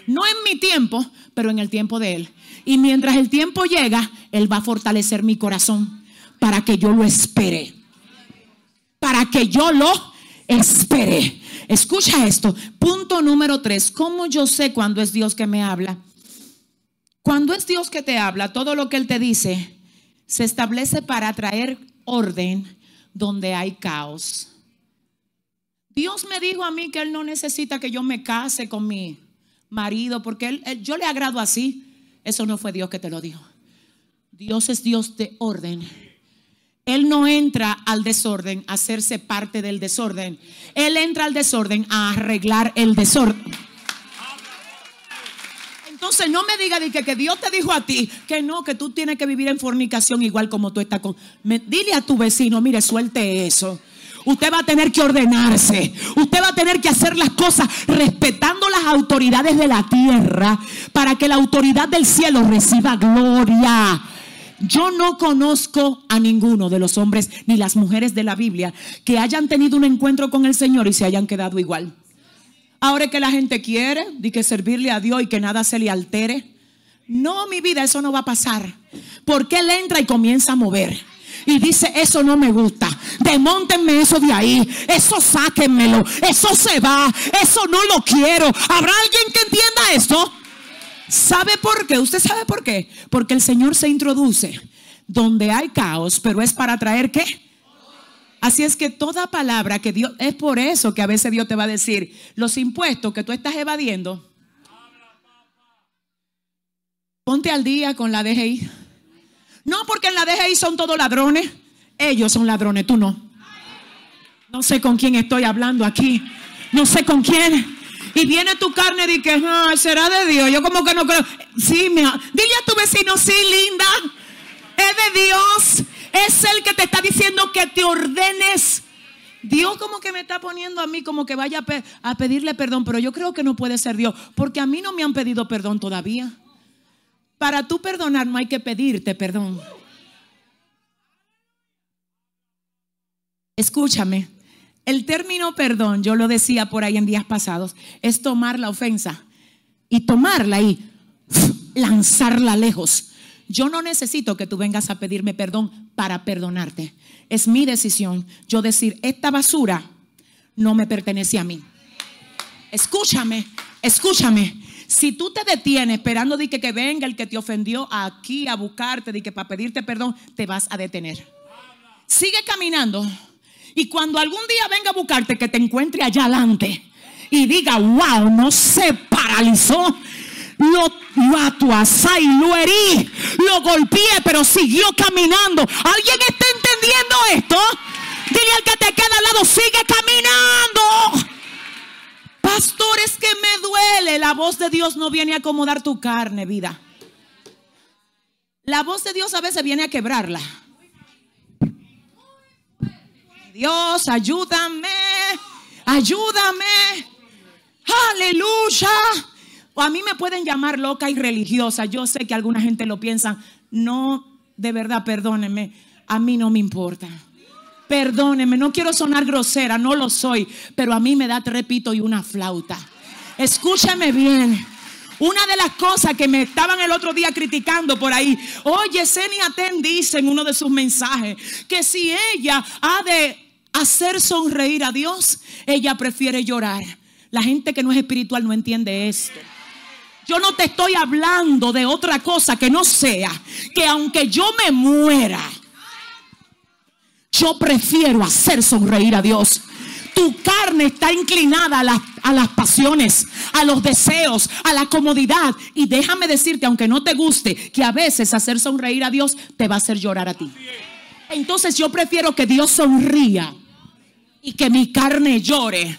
No en mi tiempo, pero en el tiempo de Él. Y mientras el tiempo llega, Él va a fortalecer mi corazón para que yo lo espere. Para que yo lo espere. Escucha esto. Punto número tres. ¿Cómo yo sé cuando es Dios que me habla? Cuando es Dios que te habla, todo lo que Él te dice se establece para traer orden donde hay caos. Dios me dijo a mí que Él no necesita que yo me case con mi marido porque él, yo le agrado así. Eso no fue Dios que te lo dijo. Dios es Dios de orden. Él no entra al desorden a hacerse parte del desorden. Él entra al desorden a arreglar el desorden. Entonces no me diga que, que, Dios te dijo a ti que no, que tú tienes que vivir en fornicación igual como tú estás con... dile a tu vecino, mire, suelte eso. Usted va a tener que ordenarse. Usted va a tener que hacer las cosas respetando las autoridades de la tierra para que la autoridad del cielo reciba gloria. Yo no conozco a ninguno de los hombres ni las mujeres de la Biblia que hayan tenido un encuentro con el Señor y se hayan quedado igual. Ahora que la gente quiere, de que servirle a Dios y que nada se le altere. No, mi vida, eso no va a pasar. Porque Él entra y comienza a mover. Y dice, eso no me gusta. Demóntenme eso de ahí. Eso sáquenmelo. Eso se va. Eso no lo quiero. ¿Habrá alguien que entienda esto? ¿Sabe por qué? ¿Usted sabe por qué? Porque el Señor se introduce donde hay caos, pero es para traer qué? Así es que toda palabra que Dios, es por eso que a veces Dios te va a decir, los impuestos que tú estás evadiendo, ponte al día con la DGI. No, porque en la DGI son todos ladrones. Ellos son ladrones, tú no. No sé con quién estoy hablando aquí. No sé con quién. Y viene tu carne y que será de Dios. Yo como que no creo. Sí, mira. Dile a tu vecino, sí, linda. Es de Dios. Es el que te está diciendo que te ordenes. Dios como que me está poniendo a mí como que vaya a, a pedirle perdón, pero yo creo que no puede ser Dios, porque a mí no me han pedido perdón todavía. Para tú perdonar no hay que pedirte perdón. Escúchame, el término perdón, yo lo decía por ahí en días pasados, es tomar la ofensa y tomarla y lanzarla lejos. Yo no necesito que tú vengas a pedirme perdón para perdonarte. Es mi decisión yo decir, esta basura no me pertenece a mí. Escúchame, escúchame. Si tú te detienes esperando de que, que venga el que te ofendió aquí a buscarte, de que para pedirte perdón, te vas a detener. Sigue caminando. Y cuando algún día venga a buscarte, que te encuentre allá adelante y diga, wow, no se paralizó. Lo, lo y lo herí, lo golpeé, pero siguió caminando. ¿Alguien está entendiendo esto? Dile al que te queda al lado, sigue caminando. Pastor, es que me duele. La voz de Dios no viene a acomodar tu carne, vida. La voz de Dios a veces viene a quebrarla. Dios, ayúdame, ayúdame. Aleluya. A mí me pueden llamar loca y religiosa. Yo sé que alguna gente lo piensa. No, de verdad, perdónenme. A mí no me importa. Perdóneme, no quiero sonar grosera, no lo soy, pero a mí me da trepito y una flauta. Escúchame bien. Una de las cosas que me estaban el otro día criticando por ahí, oye, Senia Ten dice en uno de sus mensajes que si ella ha de hacer sonreír a Dios, ella prefiere llorar. La gente que no es espiritual no entiende esto. Yo no te estoy hablando de otra cosa que no sea que aunque yo me muera, Yo prefiero hacer sonreír a Dios. Tu carne está inclinada a las, a las pasiones, a los deseos, a la comodidad. Y déjame decirte, aunque no te guste, que a veces hacer sonreír a Dios te va a hacer llorar a ti. Entonces yo prefiero que Dios sonría y que mi carne llore.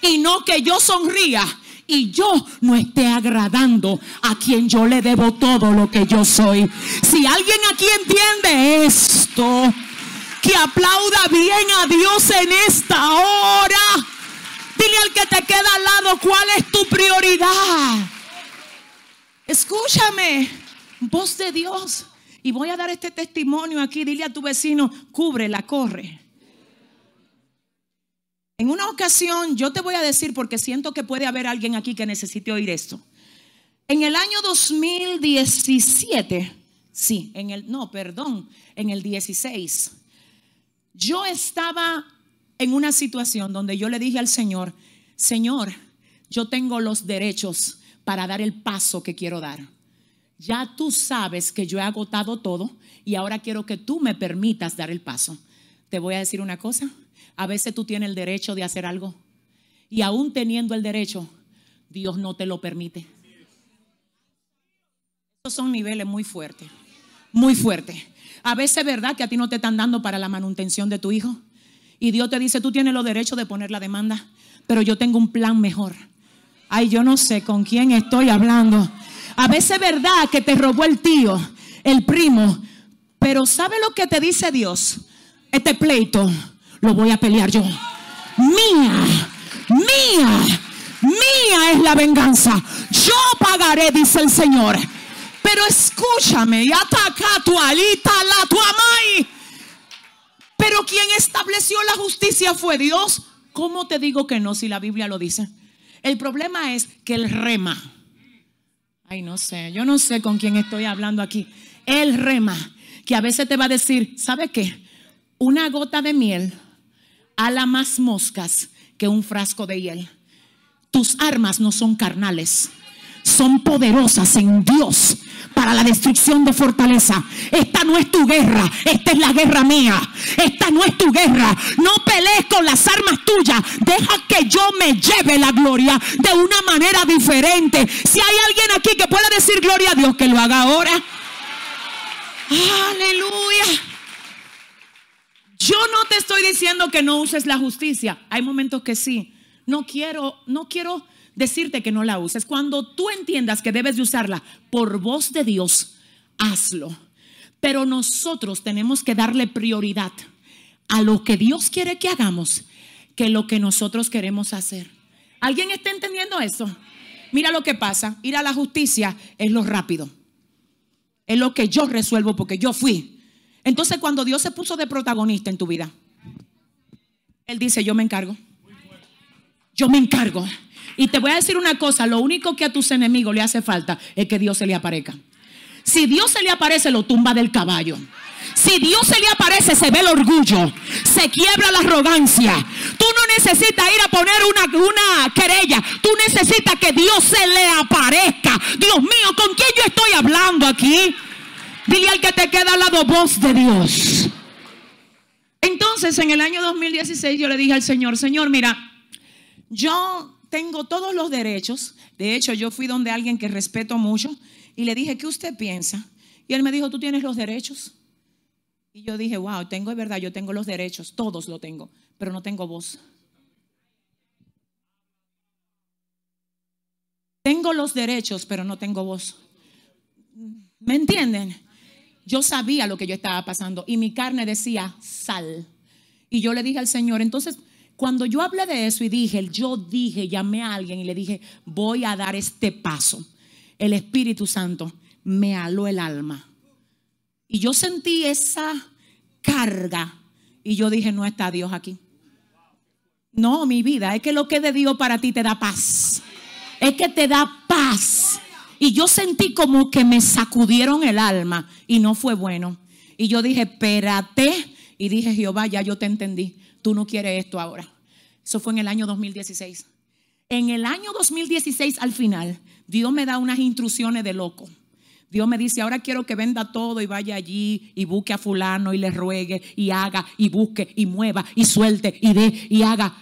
Y no que yo sonría y yo no esté agradando a quien yo le debo todo lo que yo soy. Si alguien aquí entiende esto, que aplauda bien a Dios en esta hora. Dile al que te queda al lado cuál es tu prioridad. Escúchame, voz de Dios. Y voy a dar este testimonio aquí. Dile a tu vecino, cúbrela, corre. En una ocasión, yo te voy a decir porque siento que puede haber alguien aquí que necesite oír esto. En el año 2017, sí, en el, no, perdón, en el 16, yo estaba en una situación donde yo le dije al Señor, Señor, yo tengo los derechos para dar el paso que quiero dar. Ya tú sabes que yo he agotado todo y ahora quiero que tú me permitas dar el paso. Te voy a decir una cosa, a veces tú tienes el derecho de hacer algo y aún teniendo el derecho, Dios no te lo permite. Estos son niveles muy fuertes, muy fuertes. A veces es verdad que a ti no te están dando para la manutención de tu hijo. Y Dios te dice, tú tienes los derechos de poner la demanda, pero yo tengo un plan mejor. Ay, yo no sé con quién estoy hablando. A veces es verdad que te robó el tío, el primo, pero ¿sabe lo que te dice Dios? Este pleito lo voy a pelear yo. Mía, mía, mía es la venganza. Yo pagaré, dice el Señor. Pero escúchame, y ataca tu alita la tu amai. Pero quien estableció la justicia fue Dios. ¿Cómo te digo que no si la Biblia lo dice? El problema es que el rema. Ay, no sé, yo no sé con quién estoy hablando aquí. El rema, que a veces te va a decir, ¿sabe qué? Una gota de miel ala más moscas que un frasco de hiel. Tus armas no son carnales, son poderosas en Dios para la destrucción de fortaleza. Esta no es tu guerra, esta es la guerra mía. Esta no es tu guerra. No pelees con las armas tuyas. Deja que yo me lleve la gloria de una manera diferente. Si hay alguien aquí que pueda decir gloria a Dios, que lo haga ahora. Aleluya. Yo no te estoy diciendo que no uses la justicia. Hay momentos que sí. No quiero, no quiero decirte que no la uses. Cuando tú entiendas que debes de usarla por voz de Dios, hazlo. Pero nosotros tenemos que darle prioridad a lo que Dios quiere que hagamos que lo que nosotros queremos hacer. ¿Alguien está entendiendo eso? Mira lo que pasa. Ir a la justicia es lo rápido. Es lo que yo resuelvo porque yo fui. Entonces cuando Dios se puso de protagonista en tu vida, Él dice, yo me encargo. Yo me encargo. Y te voy a decir una cosa, lo único que a tus enemigos le hace falta es que Dios se le aparezca. Si Dios se le aparece, lo tumba del caballo. Si Dios se le aparece, se ve el orgullo, se quiebra la arrogancia. Tú no necesitas ir a poner una, una querella. Tú necesitas que Dios se le aparezca. Dios mío, ¿con quién yo estoy hablando aquí? Dile al que te queda al lado voz de Dios. Entonces, en el año 2016 yo le dije al Señor, Señor, mira, yo tengo todos los derechos. De hecho, yo fui donde alguien que respeto mucho y le dije, ¿qué usted piensa? Y él me dijo, ¿tú tienes los derechos? Y yo dije, wow, tengo, es verdad, yo tengo los derechos, todos lo tengo, pero no tengo voz. Tengo los derechos, pero no tengo voz. ¿Me entienden? Yo sabía lo que yo estaba pasando y mi carne decía, sal. Y yo le dije al Señor, entonces, cuando yo hablé de eso y dije, yo dije, llamé a alguien y le dije, voy a dar este paso, el Espíritu Santo me aló el alma. Y yo sentí esa carga y yo dije, no está Dios aquí. No, mi vida, es que lo que de Dios para ti te da paz. Es que te da paz. Y yo sentí como que me sacudieron el alma y no fue bueno. Y yo dije, espérate. Y dije, Jehová, ya yo te entendí tú no quieres esto ahora. Eso fue en el año 2016. En el año 2016, al final, Dios me da unas instrucciones de loco. Dios me dice, ahora quiero que venda todo y vaya allí y busque a fulano y le ruegue y haga y busque y mueva y suelte y dé y haga.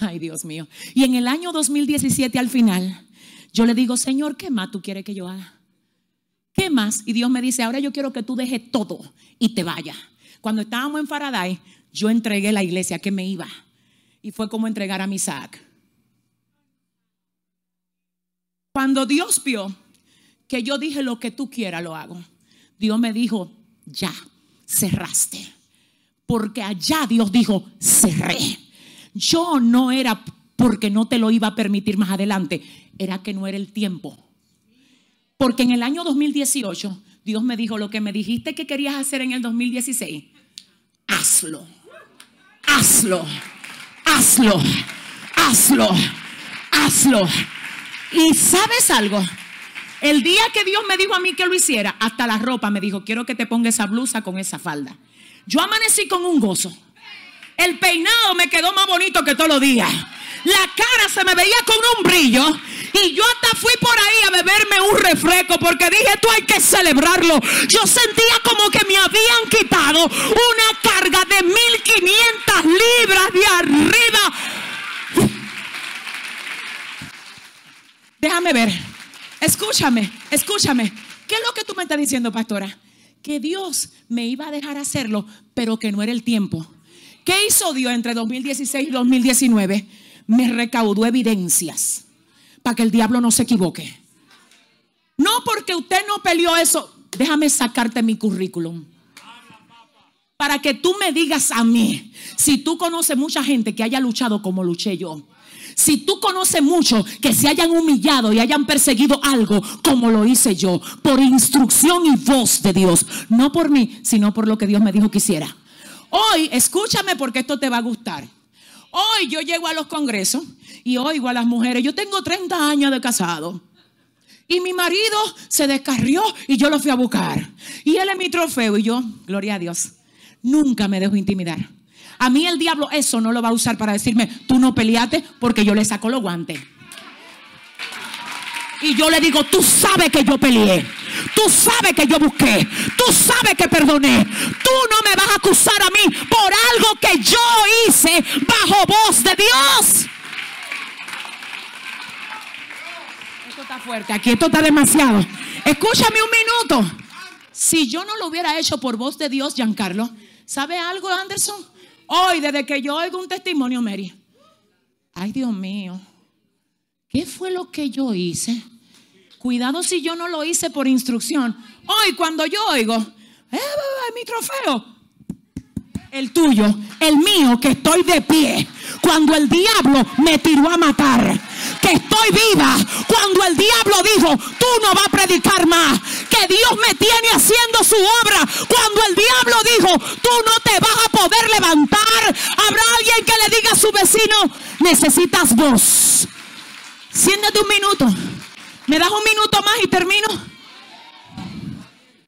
Ay, Dios mío. Y en el año 2017 al final, yo le digo, Señor, ¿qué más tú quieres que yo haga? ¿Qué más? Y Dios me dice, ahora yo quiero que tú dejes todo y te vayas. Cuando estábamos en Faraday, yo entregué la iglesia que me iba. Y fue como entregar a Isaac. Cuando Dios vio que yo dije lo que tú quieras, lo hago. Dios me dijo, ya, cerraste. Porque allá Dios dijo, cerré. Yo no era porque no te lo iba a permitir más adelante, era que no era el tiempo. Porque en el año 2018 Dios me dijo lo que me dijiste que querías hacer en el 2016. Hazlo. Hazlo. Hazlo. Hazlo. Hazlo. Y sabes algo? El día que Dios me dijo a mí que lo hiciera, hasta la ropa me dijo, quiero que te ponga esa blusa con esa falda. Yo amanecí con un gozo. El peinado me quedó más bonito que todos los días. La cara se me veía con un brillo. Y yo hasta fui por ahí a beberme un refresco porque dije, tú hay que celebrarlo. Yo sentía como que me habían quitado una carga de 1500 libras de arriba. Déjame ver. Escúchame, escúchame. ¿Qué es lo que tú me estás diciendo, pastora? Que Dios me iba a dejar hacerlo, pero que no era el tiempo. ¿Qué hizo Dios entre 2016 y 2019? Me recaudó evidencias para que el diablo no se equivoque. No porque usted no peleó eso. Déjame sacarte mi currículum. Para que tú me digas a mí, si tú conoces mucha gente que haya luchado como luché yo si tú conoces mucho que se hayan humillado y hayan perseguido algo como lo hice yo, por instrucción y voz de Dios, no por mí, sino por lo que Dios me dijo que hiciera. Hoy, escúchame porque esto te va a gustar. Hoy yo llego a los congresos y oigo a las mujeres, yo tengo 30 años de casado. Y mi marido se descarrió y yo lo fui a buscar. Y él es mi trofeo y yo, gloria a Dios, nunca me dejo intimidar. A mí el diablo eso no lo va a usar para decirme, tú no peleaste porque yo le saco los guantes. Y yo le digo, tú sabes que yo peleé. Tú sabes que yo busqué. Tú sabes que perdoné. Tú no me vas a acusar a mí por algo que yo hice bajo voz de Dios. Esto está fuerte. Aquí esto está demasiado. Escúchame un minuto. Si yo no lo hubiera hecho por voz de Dios, Giancarlo, ¿sabe algo, Anderson? Hoy, desde que yo oigo un testimonio, Mary, ay Dios mío, ¿qué fue lo que yo hice? Cuidado si yo no lo hice por instrucción. Hoy, cuando yo oigo, eh, mi trofeo, el tuyo, el mío, que estoy de pie. Cuando el diablo me tiró a matar, que estoy viva. Cuando el diablo dijo, tú no vas a predicar más, que Dios me tiene haciendo su obra. Cuando el diablo dijo, tú no te vas a poder levantar, habrá alguien que le diga a su vecino, necesitas voz. Siéntate un minuto. ¿Me das un minuto más y termino?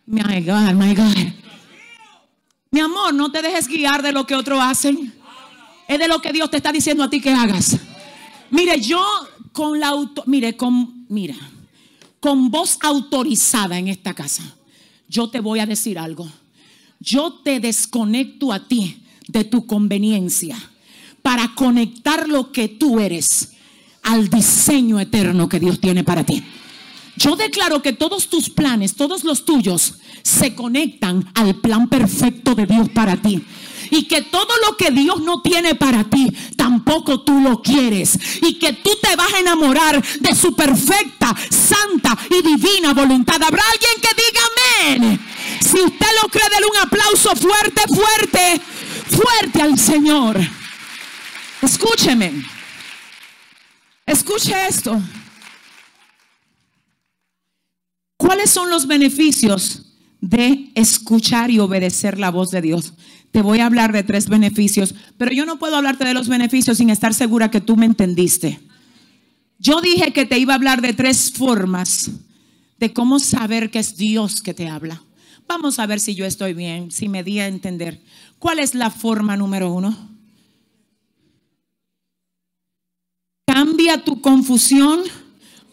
My God, my God. Mi amor, no te dejes guiar de lo que otros hacen. Es de lo que Dios te está diciendo a ti que hagas. Mire, yo con la auto, mire, con mira, con voz autorizada en esta casa, yo te voy a decir algo. Yo te desconecto a ti de tu conveniencia para conectar lo que tú eres al diseño eterno que Dios tiene para ti. Yo declaro que todos tus planes, todos los tuyos, se conectan al plan perfecto de Dios para ti. Y que todo lo que Dios no tiene para ti, tampoco tú lo quieres. Y que tú te vas a enamorar de su perfecta, santa y divina voluntad. ¿Habrá alguien que diga amén? Si usted lo cree, denle un aplauso fuerte, fuerte, fuerte al Señor. Escúcheme. Escuche esto. ¿Cuáles son los beneficios de escuchar y obedecer la voz de Dios? Te voy a hablar de tres beneficios, pero yo no puedo hablarte de los beneficios sin estar segura que tú me entendiste. Yo dije que te iba a hablar de tres formas de cómo saber que es Dios que te habla. Vamos a ver si yo estoy bien, si me di a entender. ¿Cuál es la forma número uno? Cambia tu confusión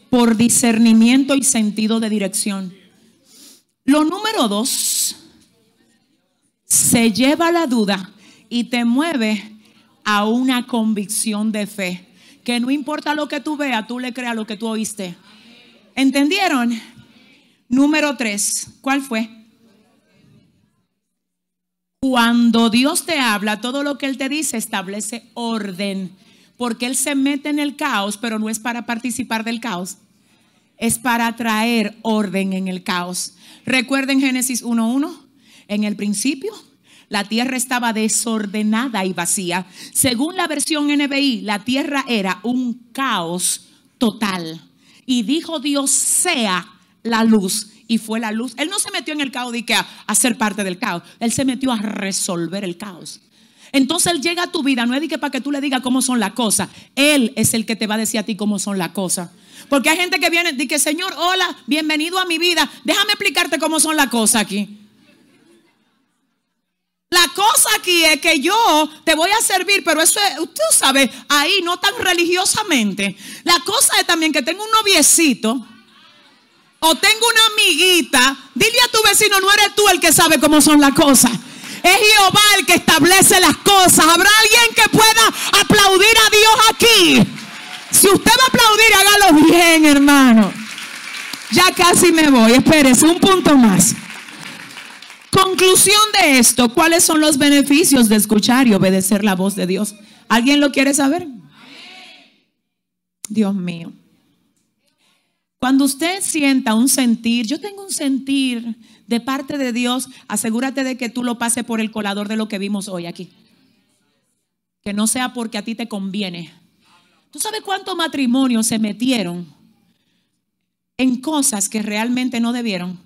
por discernimiento y sentido de dirección. Lo número dos, se lleva la duda y te mueve a una convicción de fe. Que no importa lo que tú veas, tú le creas lo que tú oíste. ¿Entendieron? Número tres, ¿cuál fue? Cuando Dios te habla, todo lo que Él te dice establece orden. Porque Él se mete en el caos, pero no es para participar del caos. Es para traer orden en el caos. Recuerden Génesis 1.1. En el principio, la tierra estaba desordenada y vacía. Según la versión NBI, la tierra era un caos total. Y dijo Dios, sea la luz y fue la luz. Él no se metió en el caos de que a, ser parte del caos. Él se metió a resolver el caos. Entonces Él llega a tu vida, no es que para que tú le digas cómo son las cosas. Él es el que te va a decir a ti cómo son las cosas. Porque hay gente que viene y que, Señor, hola, bienvenido a mi vida. Déjame explicarte cómo son las cosas aquí. La cosa aquí es que yo te voy a servir, pero eso es, usted sabe, ahí no tan religiosamente. La cosa es también que tengo un noviecito o tengo una amiguita, dile a tu vecino, no eres tú el que sabe cómo son las cosas. Es Jehová el que establece las cosas. ¿Habrá alguien que pueda aplaudir a Dios aquí? Si usted va a aplaudir, hágalo bien, hermano. Ya casi me voy. Espérese, un punto más. Conclusión de esto, ¿cuáles son los beneficios de escuchar y obedecer la voz de Dios? ¿Alguien lo quiere saber? Dios mío. Cuando usted sienta un sentir, yo tengo un sentir de parte de Dios, asegúrate de que tú lo pases por el colador de lo que vimos hoy aquí. Que no sea porque a ti te conviene. ¿Tú sabes cuántos matrimonios se metieron en cosas que realmente no debieron?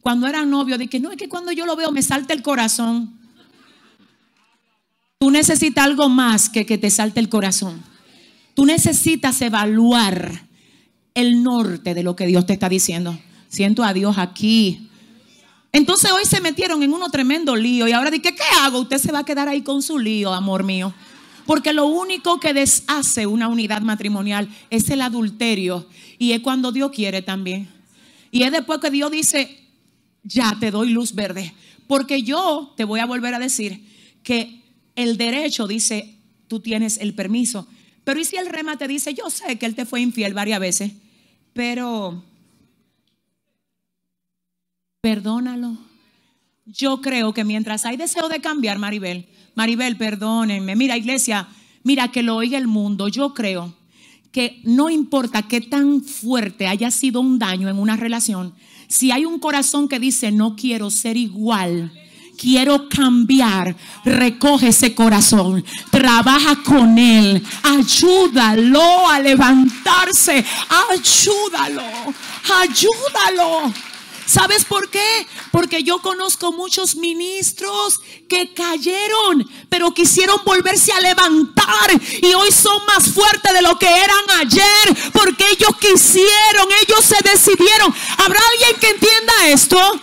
Cuando eran novios, de que no, es que cuando yo lo veo me salta el corazón. Tú necesitas algo más que que te salte el corazón. Tú necesitas evaluar el norte de lo que Dios te está diciendo. Siento a Dios aquí. Entonces hoy se metieron en uno tremendo lío y ahora dije, ¿qué hago? Usted se va a quedar ahí con su lío, amor mío. Porque lo único que deshace una unidad matrimonial es el adulterio y es cuando Dios quiere también. Y es después que Dios dice, ya te doy luz verde. Porque yo te voy a volver a decir que el derecho dice, tú tienes el permiso. Pero ¿y si el rema te dice, yo sé que él te fue infiel varias veces, pero perdónalo? Yo creo que mientras hay deseo de cambiar, Maribel, Maribel, perdónenme, mira iglesia, mira que lo oiga el mundo, yo creo que no importa qué tan fuerte haya sido un daño en una relación, si hay un corazón que dice, no quiero ser igual, quiero cambiar, recoge ese corazón, trabaja con él, ayúdalo a levantarse, ayúdalo, ayúdalo. ¿Sabes por qué? Porque yo conozco muchos ministros que cayeron, pero quisieron volverse a levantar y hoy son más fuertes de lo que eran ayer, porque ellos quisieron, ellos se decidieron. ¿Habrá alguien que entienda esto?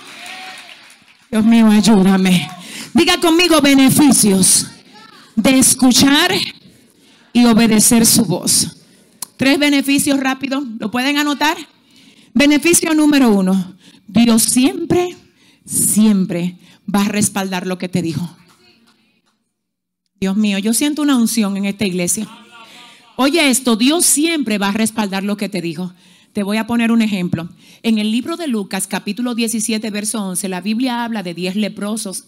Dios mío, ayúdame. Diga conmigo beneficios de escuchar y obedecer su voz. Tres beneficios rápidos. ¿Lo pueden anotar? Beneficio número uno. Dios siempre, siempre va a respaldar lo que te dijo. Dios mío, yo siento una unción en esta iglesia. Oye esto, Dios siempre va a respaldar lo que te dijo. Te voy a poner un ejemplo. En el libro de Lucas, capítulo 17, verso 11, la Biblia habla de 10 leprosos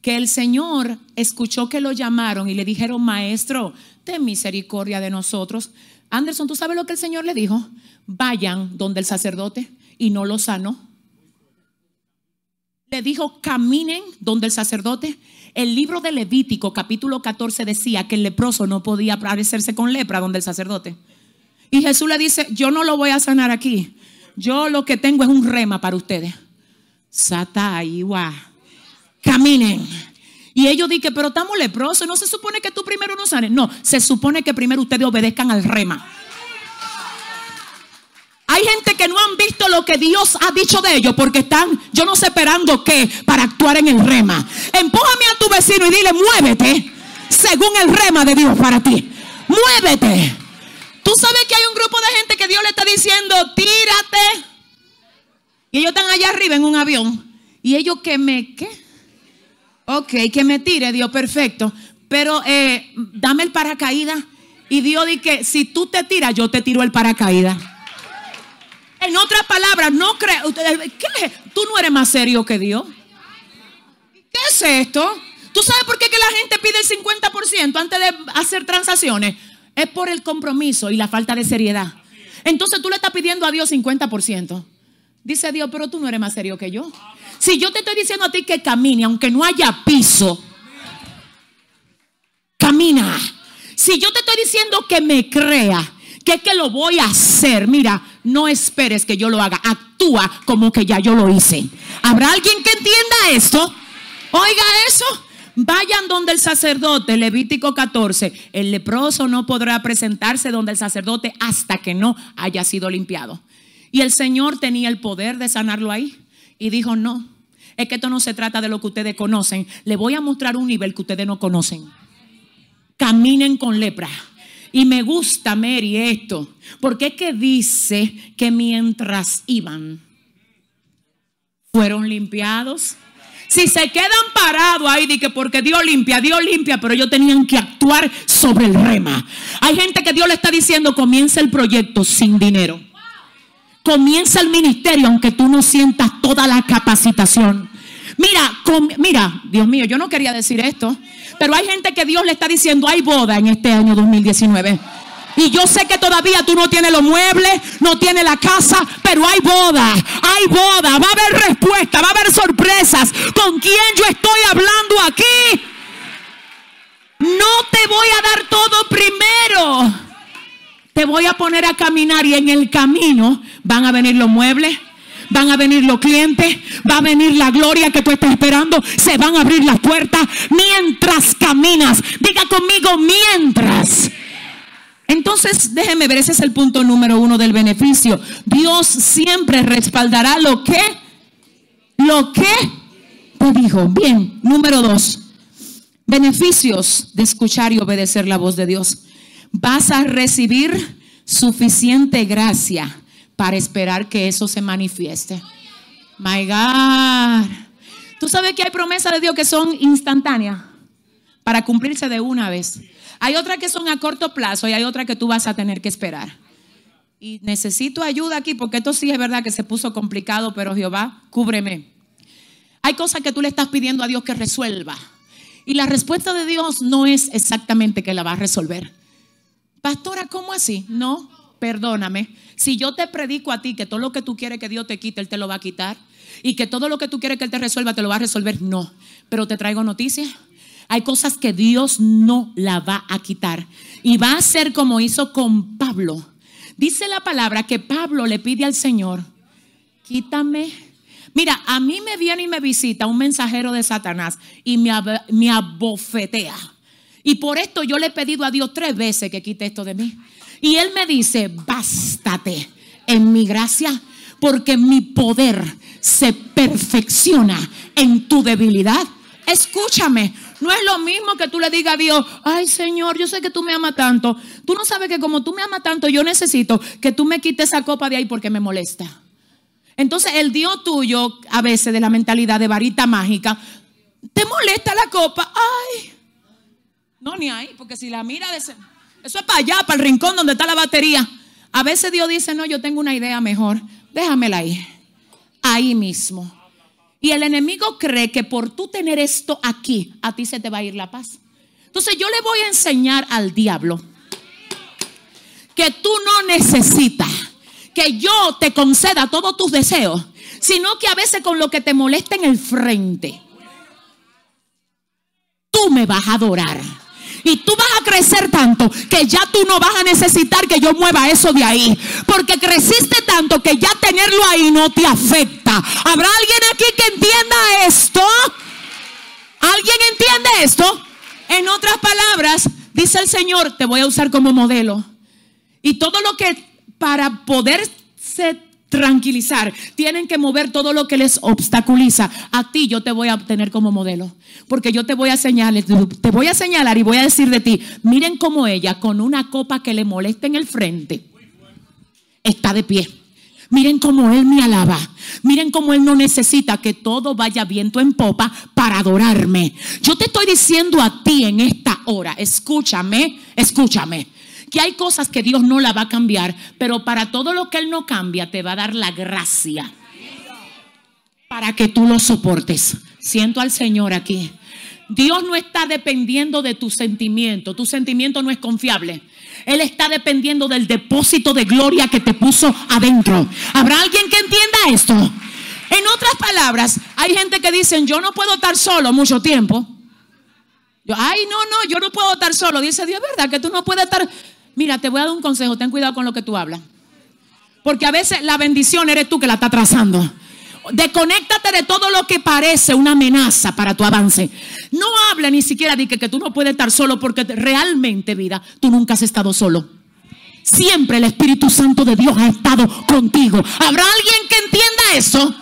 que el Señor escuchó que lo llamaron y le dijeron, maestro, ten misericordia de nosotros. Anderson, ¿tú sabes lo que el Señor le dijo? Vayan donde el sacerdote y no lo sanó. Le dijo, caminen donde el sacerdote. El libro de Levítico, capítulo 14, decía que el leproso no podía aparecerse con lepra donde el sacerdote. Y Jesús le dice, yo no lo voy a sanar aquí. Yo lo que tengo es un rema para ustedes. Sataiwa. Caminen. Y ellos dicen, pero estamos leprosos. No se supone que tú primero no sanes. No, se supone que primero ustedes obedezcan al rema. Hay gente que no han visto lo que Dios ha dicho de ellos porque están, yo no sé esperando qué, para actuar en el rema. Empújame a tu vecino y dile, muévete según el rema de Dios para ti. Muévete. Tú sabes que hay un grupo de gente que Dios le está diciendo, tírate. Y ellos están allá arriba en un avión. Y ellos que me, ¿qué? Ok, que me tire, Dios, perfecto. Pero eh, dame el paracaídas. Y Dios dice si tú te tiras, yo te tiro el paracaídas. En otras palabras, no creo. ¿Qué? Tú no eres más serio que Dios. ¿Qué es esto? ¿Tú sabes por qué que la gente pide el 50% antes de hacer transacciones? Es por el compromiso y la falta de seriedad. Entonces tú le estás pidiendo a Dios 50%. Dice Dios, pero tú no eres más serio que yo. Si yo te estoy diciendo a ti que camine, aunque no haya piso, camina. Si yo te estoy diciendo que me crea, que es que lo voy a hacer, mira, no esperes que yo lo haga, actúa como que ya yo lo hice. ¿Habrá alguien que entienda esto? Oiga eso. Vayan donde el sacerdote, Levítico 14, el leproso no podrá presentarse donde el sacerdote hasta que no haya sido limpiado. Y el Señor tenía el poder de sanarlo ahí. Y dijo, no, es que esto no se trata de lo que ustedes conocen. Le voy a mostrar un nivel que ustedes no conocen. Caminen con lepra. Y me gusta, Mary, esto. Porque es que dice que mientras iban, fueron limpiados si se quedan parados ahí, de que porque Dios limpia, Dios limpia, pero ellos tenían que actuar sobre el rema. Hay gente que Dios le está diciendo, comienza el proyecto sin dinero. Comienza el ministerio aunque tú no sientas toda la capacitación. Mira, mira, Dios mío, yo no quería decir esto, pero hay gente que Dios le está diciendo, hay boda en este año 2019. Y yo sé que todavía tú no tienes los muebles, no tienes la casa, pero hay boda, hay boda, va a haber respuesta, va a haber sorpresas. ¿Con quién yo estoy hablando aquí? No te voy a dar todo primero. Te voy a poner a caminar y en el camino van a venir los muebles, van a venir los clientes, va a venir la gloria que tú estás esperando, se van a abrir las puertas mientras caminas. Diga conmigo mientras. Entonces, déjeme ver, ese es el punto número uno del beneficio. Dios siempre respaldará lo que, lo que te dijo. Bien, número dos, beneficios de escuchar y obedecer la voz de Dios. Vas a recibir suficiente gracia para esperar que eso se manifieste. My God. Tú sabes que hay promesas de Dios que son instantáneas para cumplirse de una vez. Hay otras que son a corto plazo y hay otras que tú vas a tener que esperar. Y necesito ayuda aquí porque esto sí es verdad que se puso complicado, pero Jehová, cúbreme. Hay cosas que tú le estás pidiendo a Dios que resuelva. Y la respuesta de Dios no es exactamente que la va a resolver. Pastora, ¿cómo así? No, perdóname. Si yo te predico a ti que todo lo que tú quieres que Dios te quite, Él te lo va a quitar. Y que todo lo que tú quieres que Él te resuelva, te lo va a resolver. No. Pero te traigo noticias hay cosas que Dios no la va a quitar. Y va a ser como hizo con Pablo. Dice la palabra que Pablo le pide al Señor, quítame. Mira, a mí me viene y me visita un mensajero de Satanás y me, me abofetea. Y por esto yo le he pedido a Dios tres veces que quite esto de mí. Y él me dice, bástate en mi gracia, porque mi poder se perfecciona en tu debilidad. Escúchame, no es lo mismo que tú le digas a Dios, ay Señor, yo sé que tú me amas tanto. Tú no sabes que como tú me amas tanto, yo necesito que tú me quites esa copa de ahí porque me molesta. Entonces el Dios tuyo, a veces de la mentalidad de varita mágica, te molesta la copa. Ay, no, ni ahí, porque si la mira de ese, eso es para allá, para el rincón donde está la batería. A veces Dios dice, no, yo tengo una idea mejor, déjamela ahí, ahí mismo. Y el enemigo cree que por tú tener esto aquí, a ti se te va a ir la paz. Entonces yo le voy a enseñar al diablo que tú no necesitas que yo te conceda todos tus deseos, sino que a veces con lo que te molesta en el frente, tú me vas a adorar. Y tú vas a crecer tanto que ya tú no vas a necesitar que yo mueva eso de ahí. Porque creciste tanto que ya tenerlo ahí no te afecta. ¿Habrá alguien aquí que entienda esto? ¿Alguien entiende esto? En otras palabras, dice el Señor, te voy a usar como modelo. Y todo lo que para poder ser tranquilizar, tienen que mover todo lo que les obstaculiza. A ti yo te voy a tener como modelo, porque yo te voy a señalar, te voy a señalar y voy a decir de ti, miren cómo ella con una copa que le molesta en el frente está de pie. Miren cómo Él me alaba. Miren cómo Él no necesita que todo vaya viento en popa para adorarme. Yo te estoy diciendo a ti en esta hora, escúchame, escúchame, que hay cosas que Dios no la va a cambiar, pero para todo lo que Él no cambia, te va a dar la gracia para que tú lo soportes. Siento al Señor aquí. Dios no está dependiendo de tu sentimiento. Tu sentimiento no es confiable. Él está dependiendo del depósito de gloria que te puso adentro. ¿Habrá alguien que entienda esto? En otras palabras, hay gente que dicen, yo no puedo estar solo mucho tiempo. Yo, ay, no, no, yo no puedo estar solo. Dice Dios, ¿verdad que tú no puedes estar? Mira, te voy a dar un consejo, ten cuidado con lo que tú hablas. Porque a veces la bendición eres tú que la está trazando. Desconéctate de todo lo que parece una amenaza para tu avance. No hable ni siquiera de que, que tú no puedes estar solo porque realmente, vida, tú nunca has estado solo. Siempre el Espíritu Santo de Dios ha estado contigo. ¿Habrá alguien que entienda eso?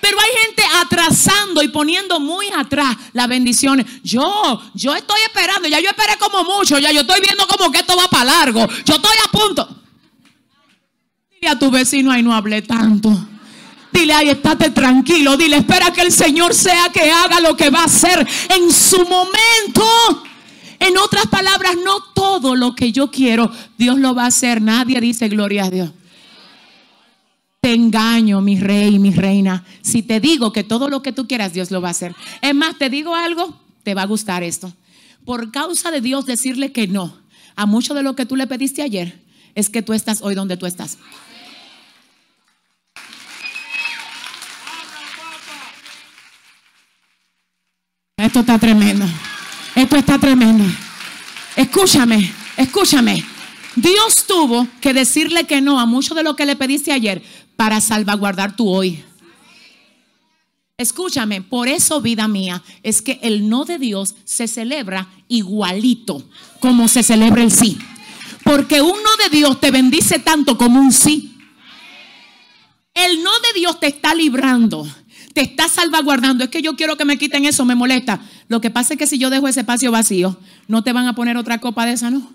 Pero hay gente atrasando y poniendo muy atrás las bendiciones. Yo, yo estoy esperando, ya yo esperé como mucho, ya yo estoy viendo como que esto va para largo. Yo estoy a punto. Dile a tu vecino, ay, no hablé tanto. Dile, ahí estate tranquilo. Dile, espera que el Señor sea que haga lo que va a hacer en su momento. En otras palabras, no todo lo que yo quiero, Dios lo va a hacer. Nadie dice gloria a Dios. Te engaño, mi rey, mi reina. Si te digo que todo lo que tú quieras, Dios lo va a hacer. Es más, te digo algo, te va a gustar esto. Por causa de Dios decirle que no a mucho de lo que tú le pediste ayer, es que tú estás hoy donde tú estás. Esto está tremendo. Esto está tremendo. Escúchame, escúchame. Dios tuvo que decirle que no a mucho de lo que le pediste ayer para salvaguardar tu hoy. Escúchame, por eso vida mía, es que el no de Dios se celebra igualito como se celebra el sí. Porque un no de Dios te bendice tanto como un sí. El no de Dios te está librando te está salvaguardando. Es que yo quiero que me quiten eso, me molesta. Lo que pasa es que si yo dejo ese espacio vacío, no te van a poner otra copa de esa, ¿no?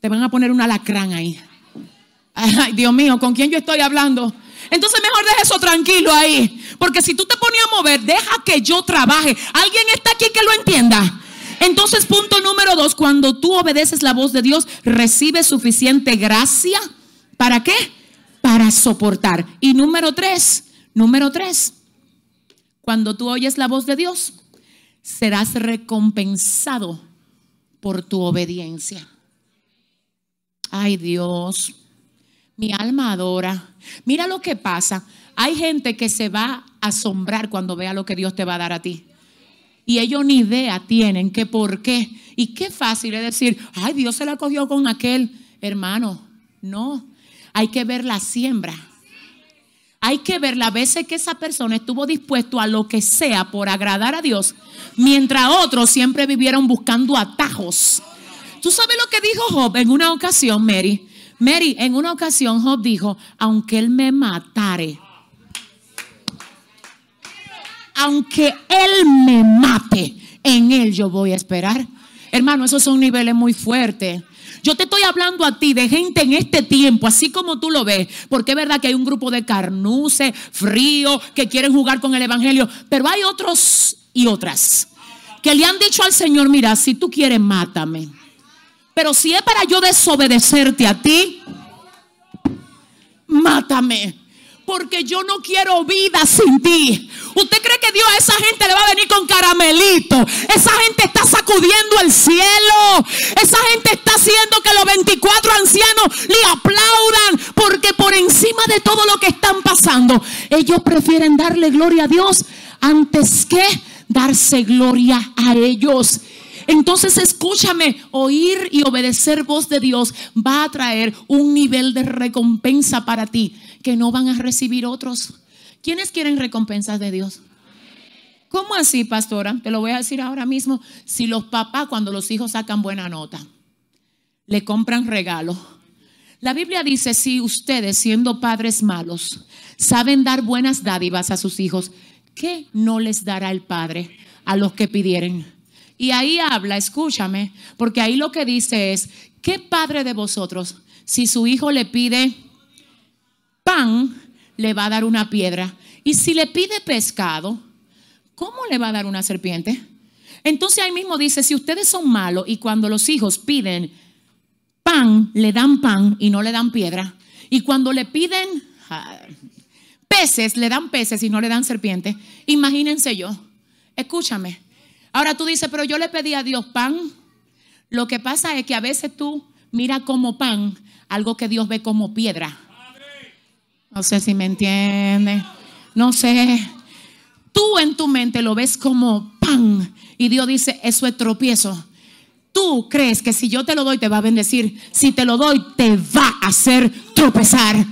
Te van a poner una lacrán ahí. Ay, Dios mío, ¿con quién yo estoy hablando? Entonces mejor deja eso tranquilo ahí. Porque si tú te pones a mover, deja que yo trabaje. ¿Alguien está aquí que lo entienda? Entonces, punto número dos, cuando tú obedeces la voz de Dios, recibes suficiente gracia. ¿Para qué? Para soportar. Y número tres, número tres, cuando tú oyes la voz de Dios, serás recompensado por tu obediencia. Ay Dios, mi alma adora. Mira lo que pasa. Hay gente que se va a asombrar cuando vea lo que Dios te va a dar a ti. Y ellos ni idea tienen que por qué. Y qué fácil es decir, ay, Dios se la cogió con aquel. Hermano, no. Hay que ver la siembra. Hay que ver la veces que esa persona estuvo dispuesto a lo que sea por agradar a Dios, mientras otros siempre vivieron buscando atajos. ¿Tú sabes lo que dijo Job en una ocasión, Mary? Mary, en una ocasión Job dijo, aunque él me matare, aunque él me mate, en él yo voy a esperar. Hermano, esos son niveles muy fuertes. Yo te estoy hablando a ti de gente en este tiempo, así como tú lo ves, porque es verdad que hay un grupo de carnuces, frío, que quieren jugar con el Evangelio, pero hay otros y otras que le han dicho al Señor, mira, si tú quieres, mátame. Pero si es para yo desobedecerte a ti, mátame porque yo no quiero vida sin ti. ¿Usted cree que Dios a esa gente le va a venir con caramelito? Esa gente está sacudiendo el cielo. Esa gente está haciendo que los 24 ancianos le aplaudan porque por encima de todo lo que están pasando, ellos prefieren darle gloria a Dios antes que darse gloria a ellos. Entonces escúchame, oír y obedecer voz de Dios va a traer un nivel de recompensa para ti que no van a recibir otros. ¿Quiénes quieren recompensas de Dios? ¿Cómo así, pastora? Te lo voy a decir ahora mismo. Si los papás cuando los hijos sacan buena nota, le compran regalo. La Biblia dice, si ustedes siendo padres malos saben dar buenas dádivas a sus hijos, ¿qué no les dará el Padre a los que pidieren? Y ahí habla, escúchame, porque ahí lo que dice es, ¿qué padre de vosotros, si su hijo le pide pan, le va a dar una piedra. Y si le pide pescado, ¿cómo le va a dar una serpiente? Entonces ahí mismo dice, si ustedes son malos y cuando los hijos piden pan, le dan pan y no le dan piedra, y cuando le piden ah, peces, le dan peces y no le dan serpiente, imagínense yo, escúchame. Ahora tú dices, pero yo le pedí a Dios pan. Lo que pasa es que a veces tú miras como pan algo que Dios ve como piedra. No sé si me entiende. No sé. Tú en tu mente lo ves como pan y Dios dice, eso es tropiezo. Tú crees que si yo te lo doy te va a bendecir. Si te lo doy te va a hacer tropezar.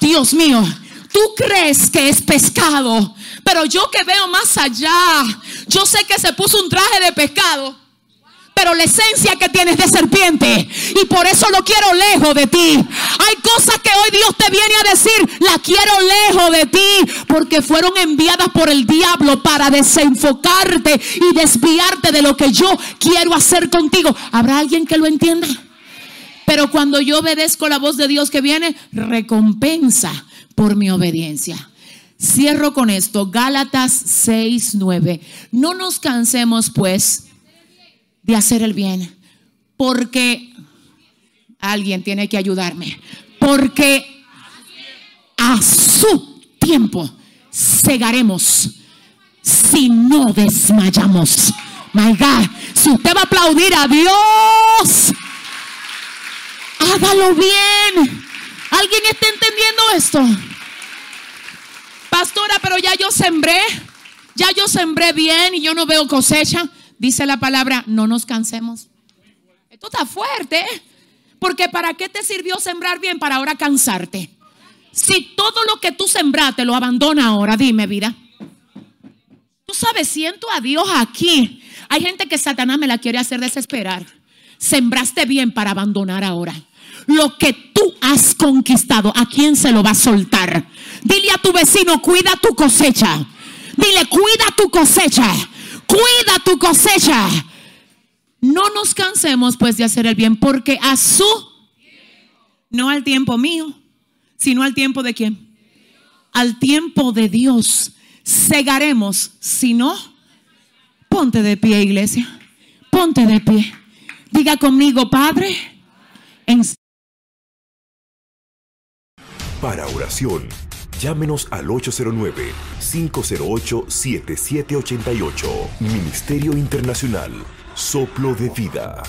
Dios mío, tú crees que es pescado. Pero yo que veo más allá, yo sé que se puso un traje de pescado pero la esencia que tienes de serpiente. Y por eso lo quiero lejos de ti. Hay cosas que hoy Dios te viene a decir, la quiero lejos de ti, porque fueron enviadas por el diablo para desenfocarte y desviarte de lo que yo quiero hacer contigo. ¿Habrá alguien que lo entienda? Pero cuando yo obedezco la voz de Dios que viene, recompensa por mi obediencia. Cierro con esto, Gálatas 6:9. No nos cansemos pues de hacer el bien. Porque alguien tiene que ayudarme. Porque a su tiempo cegaremos si no desmayamos. My God, si usted va a aplaudir a Dios, hágalo bien. ¿Alguien está entendiendo esto? Pastora, pero ya yo sembré, ya yo sembré bien y yo no veo cosecha dice la palabra, no nos cansemos. Esto está fuerte, ¿eh? porque ¿para qué te sirvió sembrar bien para ahora cansarte? Si todo lo que tú sembraste lo abandona ahora, dime vida. Tú sabes, siento a Dios aquí. Hay gente que Satanás me la quiere hacer desesperar. Sembraste bien para abandonar ahora. Lo que tú has conquistado, ¿a quién se lo va a soltar? Dile a tu vecino, cuida tu cosecha. Dile, cuida tu cosecha cuida tu cosecha. No nos cansemos pues de hacer el bien, porque a su, no al tiempo mío, sino al tiempo de quién? Al tiempo de Dios. Segaremos, si no, ponte de pie, iglesia. Ponte de pie. Diga conmigo, Padre. Para oración Llámenos al 809-508-7788. Ministerio Internacional. Soplo de Vida.